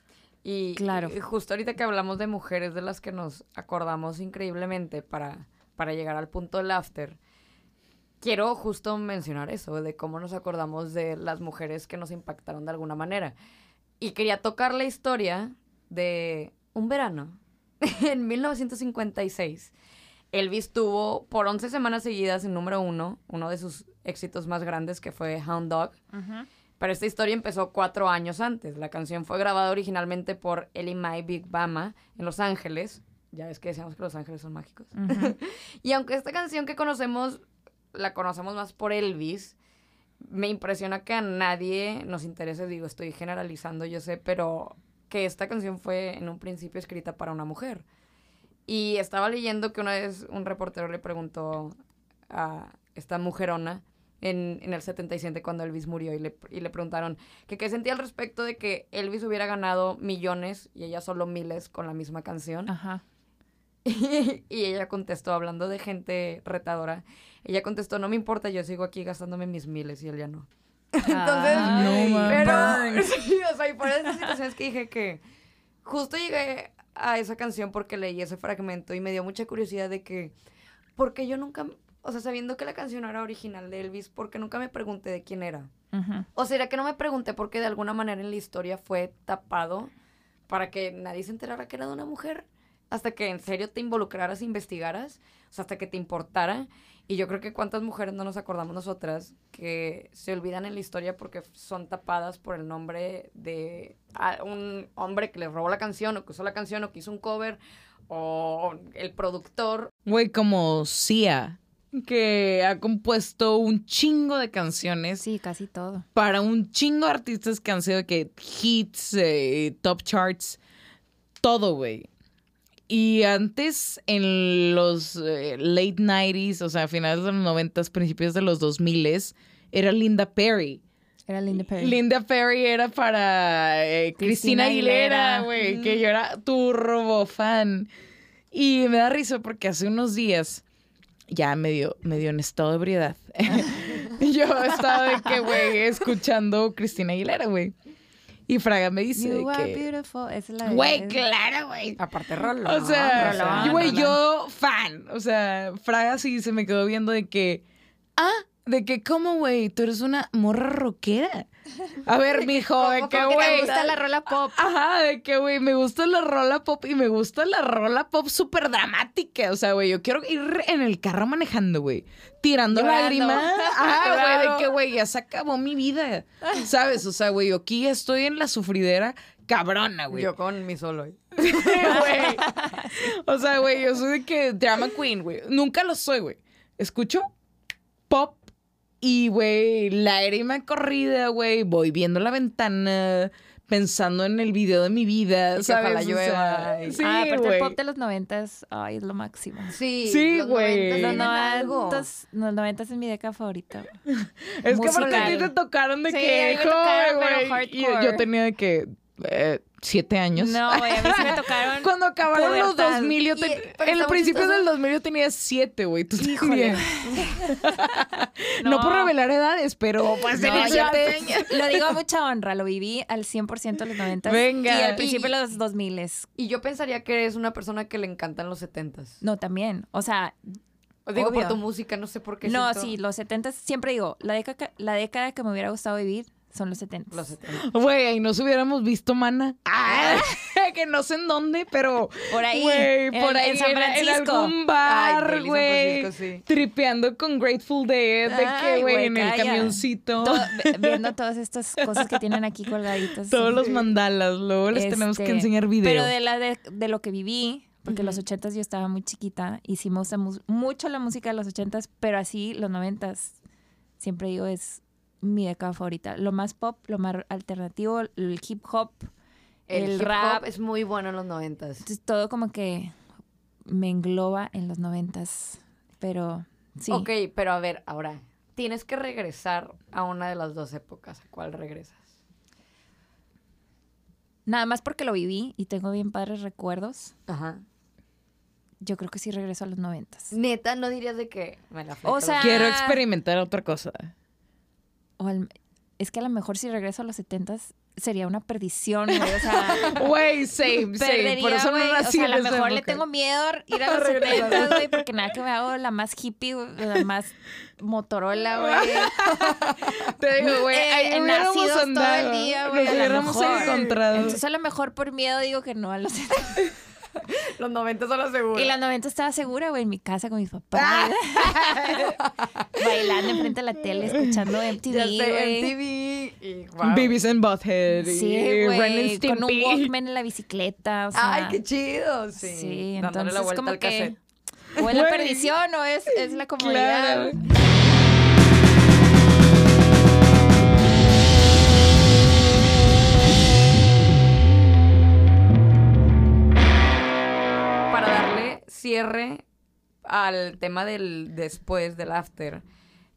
Y, Claro. y justo ahorita que hablamos de mujeres de las que nos acordamos increíblemente para, para llegar al punto del after, quiero justo mencionar eso, de cómo nos acordamos de las mujeres que nos impactaron de alguna manera. Y quería tocar la historia de un verano en 1956. Elvis tuvo por 11 semanas seguidas en número uno, uno de sus éxitos más grandes que fue Hound Dog. Pero esta historia empezó cuatro años antes. La canción fue grabada originalmente por Ellie Mae Big Bama en Los Ángeles. Ya ves que decíamos que Los Ángeles son mágicos. y aunque esta canción que conocemos, la conocemos más por Elvis, me impresiona que a nadie nos interese, digo, estoy generalizando, yo sé, pero que esta canción fue en un principio escrita para una mujer. Y estaba leyendo que una vez un reportero le preguntó a esta mujerona en, en el 77 cuando Elvis murió y le, y le preguntaron que qué sentía al respecto de que Elvis hubiera ganado millones y ella solo miles con la misma canción. Ajá. y ella contestó, hablando de gente retadora, ella contestó, no me importa, yo sigo aquí gastándome mis miles y él ya no. Entonces, No, pero, sí, o sea, y por esas situaciones que dije que justo llegué a esa canción porque leí ese fragmento y me dio mucha curiosidad de que, porque yo nunca, o sea, sabiendo que la canción era original de Elvis, porque nunca me pregunté de quién era. O será que no me pregunté porque de alguna manera en la historia fue tapado para que nadie se enterara que era de una mujer. Hasta que en serio te involucraras, investigaras, o sea, hasta que te importara. Y yo creo que cuántas mujeres no nos acordamos nosotras que se olvidan en la historia porque son tapadas por el nombre de un hombre que les robó la canción o que usó la canción o que hizo un cover o el productor. Güey, como Sia, que ha compuesto un chingo de canciones Sí, casi todo. para un chingo de artistas que han sido que hits, eh, top charts, todo, güey. Y antes, en los eh, late 90s, o sea, finales de los 90s, principios de los 2000s, era Linda Perry. Era Linda Perry. Linda Perry era para eh, Cristina Aguilera. güey, que yo era turbo fan. Y me da risa porque hace unos días, ya medio, medio en estado de ebriedad, yo estaba de que, güey, escuchando Cristina Aguilera, güey. Y Fraga me dice You are que... beautiful. Esa es la Güey, es- claro, güey. Aparte, rolón. O sea, rolón, güey, rolón. yo fan. O sea, Fraga sí se me quedó viendo de que, ah, de que, ¿cómo, güey? Tú eres una morra rockera. A ver, mijo, de ¿Cómo, que, te Me güey. gusta la rola pop. Ajá, de que, güey, me gusta la rola pop y me gusta la rola pop súper dramática. O sea, güey, yo quiero ir en el carro manejando, güey. Tirando lágrimas. Ajá, güey, Claro. de que, güey, ya se acabó mi vida. ¿Sabes? O sea, güey, yo aquí estoy en la sufridera cabrona, güey. Yo con mi solo. güey. O sea, güey, yo soy de que drama queen, güey. Nunca lo soy, güey. Escucho pop y, güey, lágrima corrida, güey. Voy viendo la ventana, pensando en el video de mi vida, Y ¿sabes? ojalá O sea, llueva sí, ah, aparte el pop de los noventas, ay, es lo máximo. Sí, Sí, güey. 90 Los noventas, los noventas es mi década favorita. Es que aparte a ti te tocaron de Sí, que güey. Y yo tenía de que eh, siete años. No, güey, a mí sí me tocaron. Cuando acabaron los pubertad. 2000, yo Y- te- pero en el principio chistoso. del 2000 yo tenía siete, güey. Tú Híjole. también. No. por revelar edades, pero pues No, tenía yo siete años. lo digo a mucha honra, lo viví al 100% en los 90 Venga. y al principio de los 2000 Y yo pensaría que eres una persona que le encantan los setentas. No, también. O sea, Digo, por Obvio. tu música, no sé por qué. no, siento sí, los 70 siempre digo, la década, la década que me hubiera gustado vivir son los 70 Los setentas. Güey, ahí nos hubiéramos visto, mana. Ah, que no sé en dónde, pero. Por ahí, Güey, en- por ahí. en San en- En, Francisco. algún bar, güey. Francisco, sí. Tripeando con Grateful Dead. De Ay, que, güey, en el calla. camioncito. Todo- viendo todas estas cosas que tienen aquí colgaditas. Todos los mandalas. Luego les tenemos que Este, enseñar video. Pero de, la de, de lo que viví, porque los ochentas yo estaba muy chiquita y sí me gusta mu- mucho la música de los ochentas, pero así los noventas, siempre digo, es mi década favorita. Lo más pop, lo más alternativo, el hip hop, El, el, hip rap, hop es muy bueno en los noventas. entonces, todo como que me engloba en los noventas, pero sí. Ok, pero a ver, ahora, tienes que regresar a una de las dos épocas. ¿A cuál regresas? Nada más porque lo viví y tengo bien padres recuerdos, Ajá. yo creo que sí regreso a los noventas. Neta, no dirías de que me la fleto O sea, Quiero experimentar otra cosa. O al- es que a lo mejor si regreso a los setentas sería una perdición, güey. O sea, Güey, same, same. perdería, Por eso no nací O sea, a lo mejor le tengo miedo ir a los setentas, güey, porque nada que me hago la más hippie, la más Motorola, güey. Te digo, güey, Eh, ahí hubiéramos nacidos todo el andado. día, güey, Nos hubiéramos encontrado. Entonces a lo mejor por miedo digo que no a los setentas. Los noventas son la segura. Y la 90 estaba segura, güey, en mi casa con mis papás. Bailando enfrente de la tele, escuchando MTV, Ya sé. MTV. Y, wow. Babies and Butthead. Sí, güey, con un. Walkman en la bicicleta, o sea. Ay, qué chido. Sí, Sí, entonces la vuelta como al que cassette. o es la perdición o es, es la comodidad. Claro. Cierre al tema del después, del after,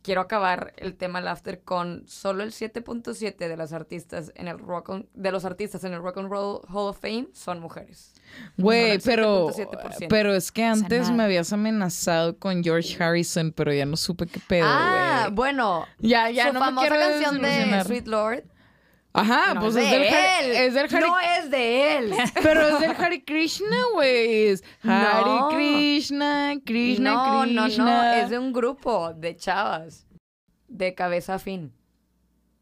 quiero acabar el tema del after con solo el 7.7 de las artistas en el rock and- de los artistas en el Rock and Roll Hall of Fame son mujeres. Güey, pero, 7.7%. pero es que antes me habías amenazado con George Harrison, pero ya no supe qué pedo, ah, bueno, Ya, ya su no me famosa quiero canción de. Sweet Lord Ajá, No pues es es de del, Hare- él. es del Hare- No es de él. Pero es del Hare Krishna, güey. Es Hare No. Krishna, Krishna, no, no, Krishna. no. Es de un grupo de chavas. De cabeza a fin.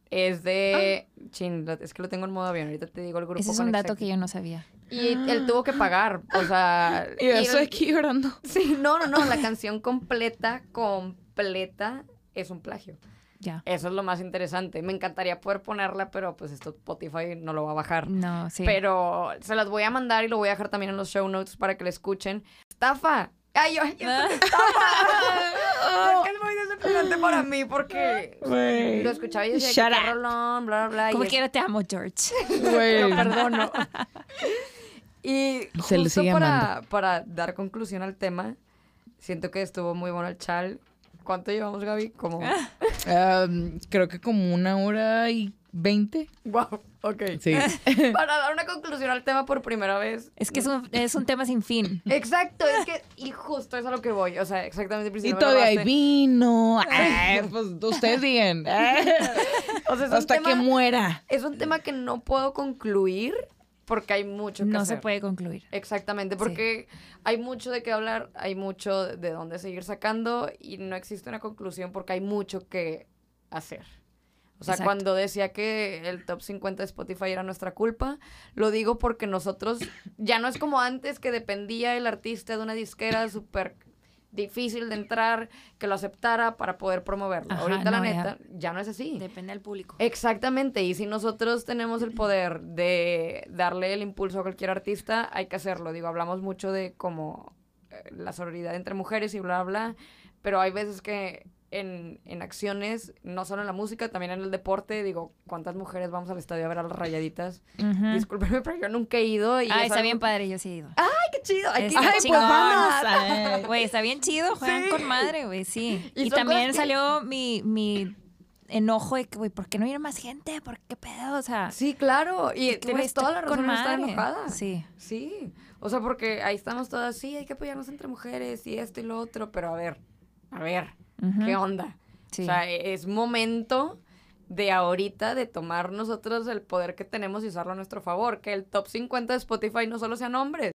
Es de. Chin, lo- es que lo tengo en modo avión. Ahorita te digo el grupo. Ese es un dato que yo no sabía. Y él tuvo que pagar. O sea. Y yo estoy aquí llorando. Sí, no, no, no. La canción completa, completa, es un plagio. Ya. Eso es lo más interesante. Me encantaría poder ponerla, pero pues esto Spotify no lo va a bajar. No, sí. Pero se las voy a mandar y lo voy a dejar también en los show notes para que la escuchen. ¡Estafa! ¡Ay, yo! ¡Esto es estafa! es muy decepcionante para mí porque Güey. lo escuchaba y decía Shut que up. rolón, bla, bla, bla. Como es- quiera te amo, George. Lo perdono. y Se justo sigue para, para dar conclusión al tema, siento que estuvo muy bueno el chal. ¿Cuánto llevamos, Gaby? Como... Um, creo que como una hora y veinte. wow, ok. Sí. Para dar una conclusión al tema por primera vez. Es que es un, es un tema sin fin. Exacto, es que... Y justo es a lo que voy. O sea, exactamente. y Priscila, me todavía hay vino. Ay, pues ustedes digan. O sea, Hasta tema- que muera. Es un tema que no puedo concluir porque hay mucho que No hacer. se puede concluir. Exactamente, porque hay mucho de qué hablar, hay mucho de dónde seguir sacando y no existe una conclusión porque hay mucho que hacer. O sea, Exacto. cuando decía que el top 50 de Spotify era nuestra culpa, lo digo porque nosotros ya no es como antes que dependía el artista de una disquera súper difícil de entrar, que lo aceptara para poder promoverlo. Ajá, Ahorita la no, ya. neta ya no es así. Depende del público. Exactamente, y si nosotros tenemos el poder de darle el impulso a cualquier artista, hay que hacerlo. Digo, hablamos mucho de como eh, la sororidad entre mujeres y bla, bla, pero hay veces que en, en acciones, no solo en la música, también en el deporte, digo, ¿cuántas mujeres vamos al estadio a ver a las rayaditas? Ujú. Discúlpeme, pero yo nunca he ido. Y Ah, es está algo- bien padre, yo sí he ido. ¡Ay, qué chido! Hay que Está. Ay, pues vamos. Güey, está bien chido, juegan Sí. con madre, güey, sí. Y también que- salió mi, mi enojo de que, güey, ¿por qué no viene más gente? ¿Por qué pedo? O sea, Sí, claro, y de que, tienes toda la razón en estar enojada. Sí. Sí, o sea, porque ahí estamos todas, sí, hay que apoyarnos entre mujeres y esto y lo otro, pero a ver, a ver. ¿qué onda? Sí. O sea, e- es momento de ahorita de tomar nosotros el poder que tenemos y usarlo a nuestro favor, que el top 50 de Spotify no solo sean hombres.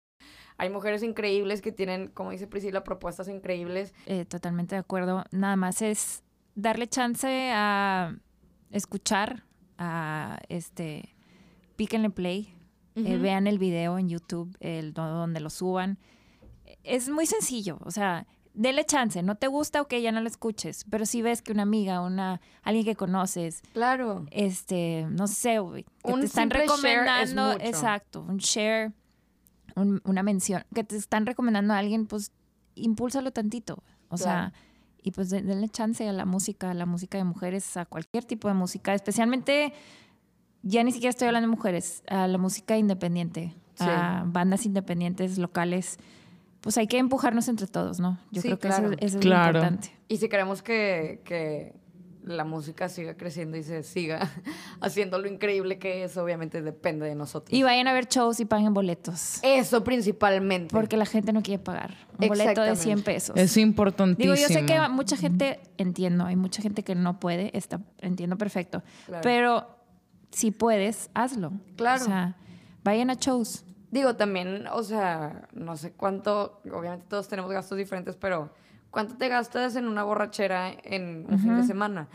Hay mujeres increíbles que tienen, como dice Priscila, propuestas increíbles. Eh, totalmente de acuerdo. Nada más es darle chance a escuchar, a este, píquenle play, eh, vean el video en YouTube, el do- donde lo suban. Es muy sencillo, o sea, denle chance. No te gusta, ok, ya no lo escuches. Pero si ves que una amiga, una, alguien que conoces, Claro. este, no sé, que Un te están simple share es recomendando, mucho. exacto, un share, un- una mención, que te están recomendando a alguien, pues impúlsalo tantito. O sea, y pues de- denle chance a la música, a la música de mujeres, a cualquier tipo de música, especialmente, ya ni siquiera estoy hablando de mujeres, a la música independiente, Sí. a bandas independientes locales. Pues hay que empujarnos entre todos, ¿no? Yo Sí, creo que claro. eso, eso es Claro. lo importante. Y si queremos que, que la música siga creciendo y se siga haciendo lo increíble que es, obviamente depende de nosotros. Y vayan a ver shows y paguen boletos. Eso principalmente. Porque la gente no quiere pagar un boleto de Exactamente. 100 pesos. Es importantísimo. Digo, yo sé que mucha gente, entiendo, hay mucha gente que no puede, está, entiendo perfecto. Claro. Pero si puedes, hazlo. Claro. O sea, vayan a shows. Digo, también, o sea, no sé cuánto, obviamente todos tenemos gastos diferentes, pero ¿cuánto te gastas en una borrachera en un fin de semana?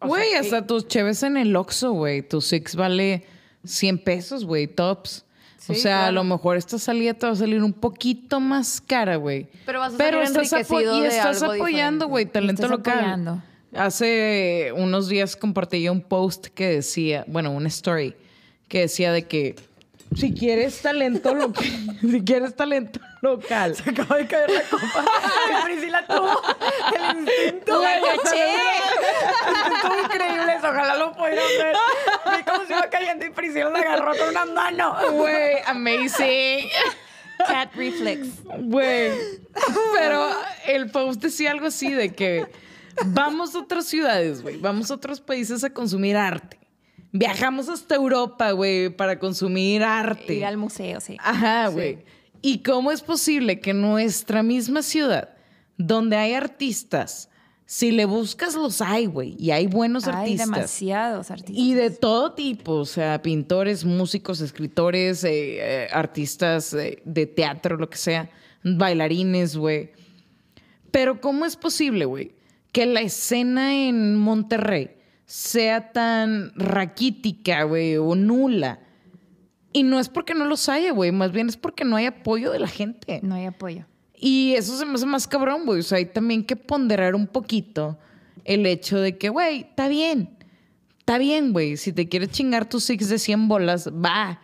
Güey, hasta y- tus cheves en el Oxxo, güey. Tu Six vale 100 pesos, güey, tops. o sea, a lo mejor esta salida te va a salir un poquito más cara, güey. Pero vas a Pero salir estás, enriquecido y de estás algo apoyando, güey, talento Estás local. apoyando. Hace unos días compartí yo un post que decía, bueno, una story, que decía de que si quieres talento local, si quieres talento local, Acaba de caer la copa. y Priscila tuvo el instinto. ¡La caché! Estuvo increíble eso. Ojalá lo pudieran ver. Vi cómo se iba cayendo y Priscila la agarró con una mano. güey, amazing. Cat reflex. Güey. Pero el post decía algo así de que vamos a otras ciudades, güey. Vamos a otros países a consumir arte. Viajamos hasta Europa, güey, para consumir arte. Ir al museo, sí. Ajá, güey. ¿Y cómo es posible que nuestra misma ciudad, donde hay artistas Si le buscas, los hay, güey. Y hay buenos Hay artistas. demasiados artistas. Y de todo tipo, o sea, pintores, músicos, escritores, eh, eh, artistas eh, de teatro, lo que sea, bailarines, güey. Pero ¿cómo es posible, güey, que la escena en Monterrey sea tan raquítica, güey, o nula? Y no es porque no los haya, güey, más bien es porque no hay apoyo de la gente. No hay apoyo. Y eso se me hace más cabrón, güey. O sea, hay también que ponderar un poquito el hecho de que, güey, está bien. Está bien, güey. Si te quieres chingar tus six de 100 bolas, va.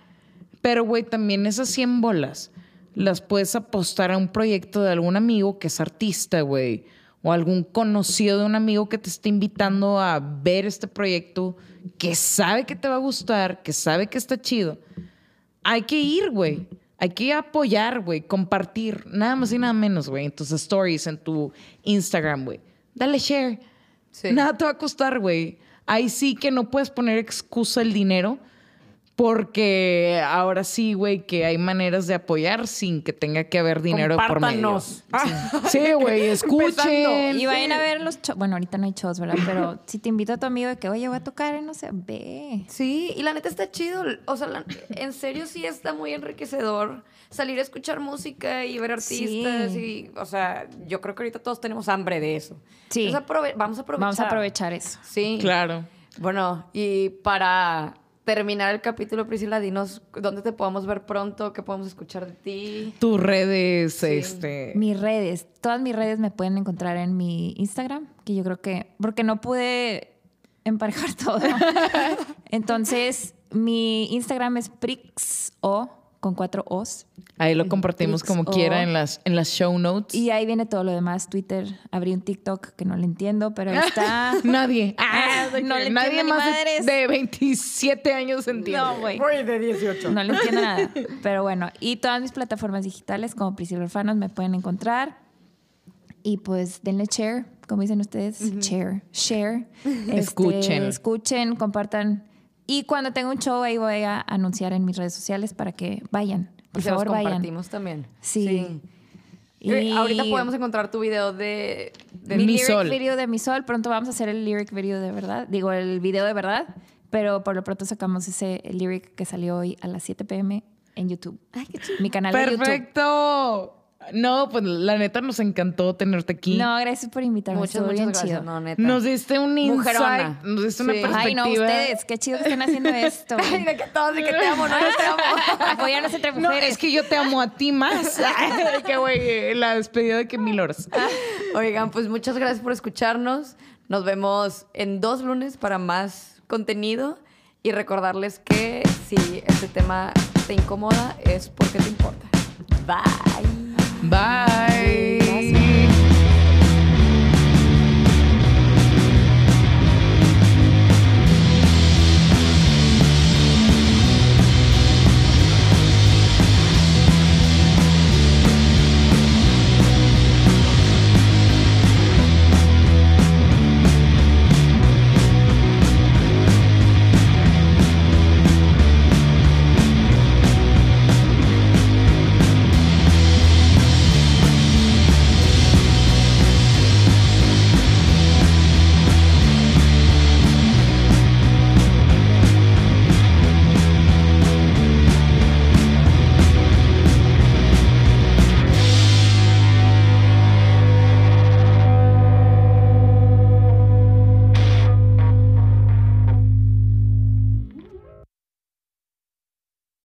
Pero, güey, también esas 100 bolas las puedes apostar a un proyecto de algún amigo que es artista, güey. O algún conocido de un amigo que te está invitando a ver este proyecto, que sabe que te va a gustar, que sabe que está chido. Hay que ir, güey. Hay que apoyar, güey, compartir, nada más y nada menos, güey, en tus stories, en tu Instagram, güey. Dale share. Sí. Nada te va a costar, güey. Ahí sí que no puedes poner excusa el dinero, porque ahora sí, güey, que hay maneras de apoyar sin que tenga que haber dinero por medio. Compártanos. Sí, güey, escuchen. Y vayan a ver los shows. Bueno, ahorita no hay shows, ¿verdad? Pero si te invita a tu amigo de que, oye, voy a tocar, eh, no sé, ve. Sí, y la neta está chido. O sea, la- en serio sí está muy enriquecedor salir a escuchar música y ver artistas. Sí. Y, o sea, yo creo que ahorita todos tenemos hambre de eso. Sí. Entonces, aprove- vamos a aprovechar. Vamos a aprovechar eso. Sí. Claro. Bueno, y para terminar el capítulo, Priscila, dinos dónde te podemos ver pronto, qué podemos escuchar de ti. Tus redes, este. Mis redes, todas mis redes me pueden encontrar en mi Instagram, que yo creo que, porque no pude emparejar todo. Entonces, mi Instagram es prixo, con cuatro O's. Ahí lo compartimos como quiera en las, en las show notes. Y ahí viene todo lo demás. Twitter, abrí un TikTok que no le entiendo, pero ahí está. Nadie. Ah, de no le nadie más de, madres. de 27 años entiende. No, güey. de 18. No le entiendo nada. Pero bueno, y todas mis plataformas digitales como Priscila Orfanos me pueden encontrar. Y pues denle share, como dicen ustedes, share, share. Este, Escuchen. Escuchen, compartan. Y cuando tenga un show ahí voy a anunciar en mis redes sociales para que vayan. Por y se los favor, vayan. compartimos también. Sí. Y Ahorita podemos encontrar tu video de... de mi Mi lyric Sol. video de Mi Sol. Pronto vamos a hacer el lyric video de verdad. Digo, el video de verdad. Pero por lo pronto sacamos ese lyric que salió hoy a las 7 pm en YouTube. Mi canal de YouTube. Perfecto. No, pues la neta nos encantó tenerte aquí. No, gracias por invitarme. Muchas, muchas bien gracias. chido. No, neta. Nos diste un insight, Mujerona. nos diste una Sí. perspectiva. Ay, no, ustedes. Qué chido que estén haciendo esto. Ay, de que todos, de que te amo, no, yo te amo. Apoyarnos entre No, mujeres. es que yo te amo a ti más. Ay, que güey, la despedida de que mil horas. Oigan, pues muchas gracias por escucharnos. Nos vemos en dos lunes para más contenido y recordarles que si este tema te incomoda es porque te importa. Bye. Bye. Gracias.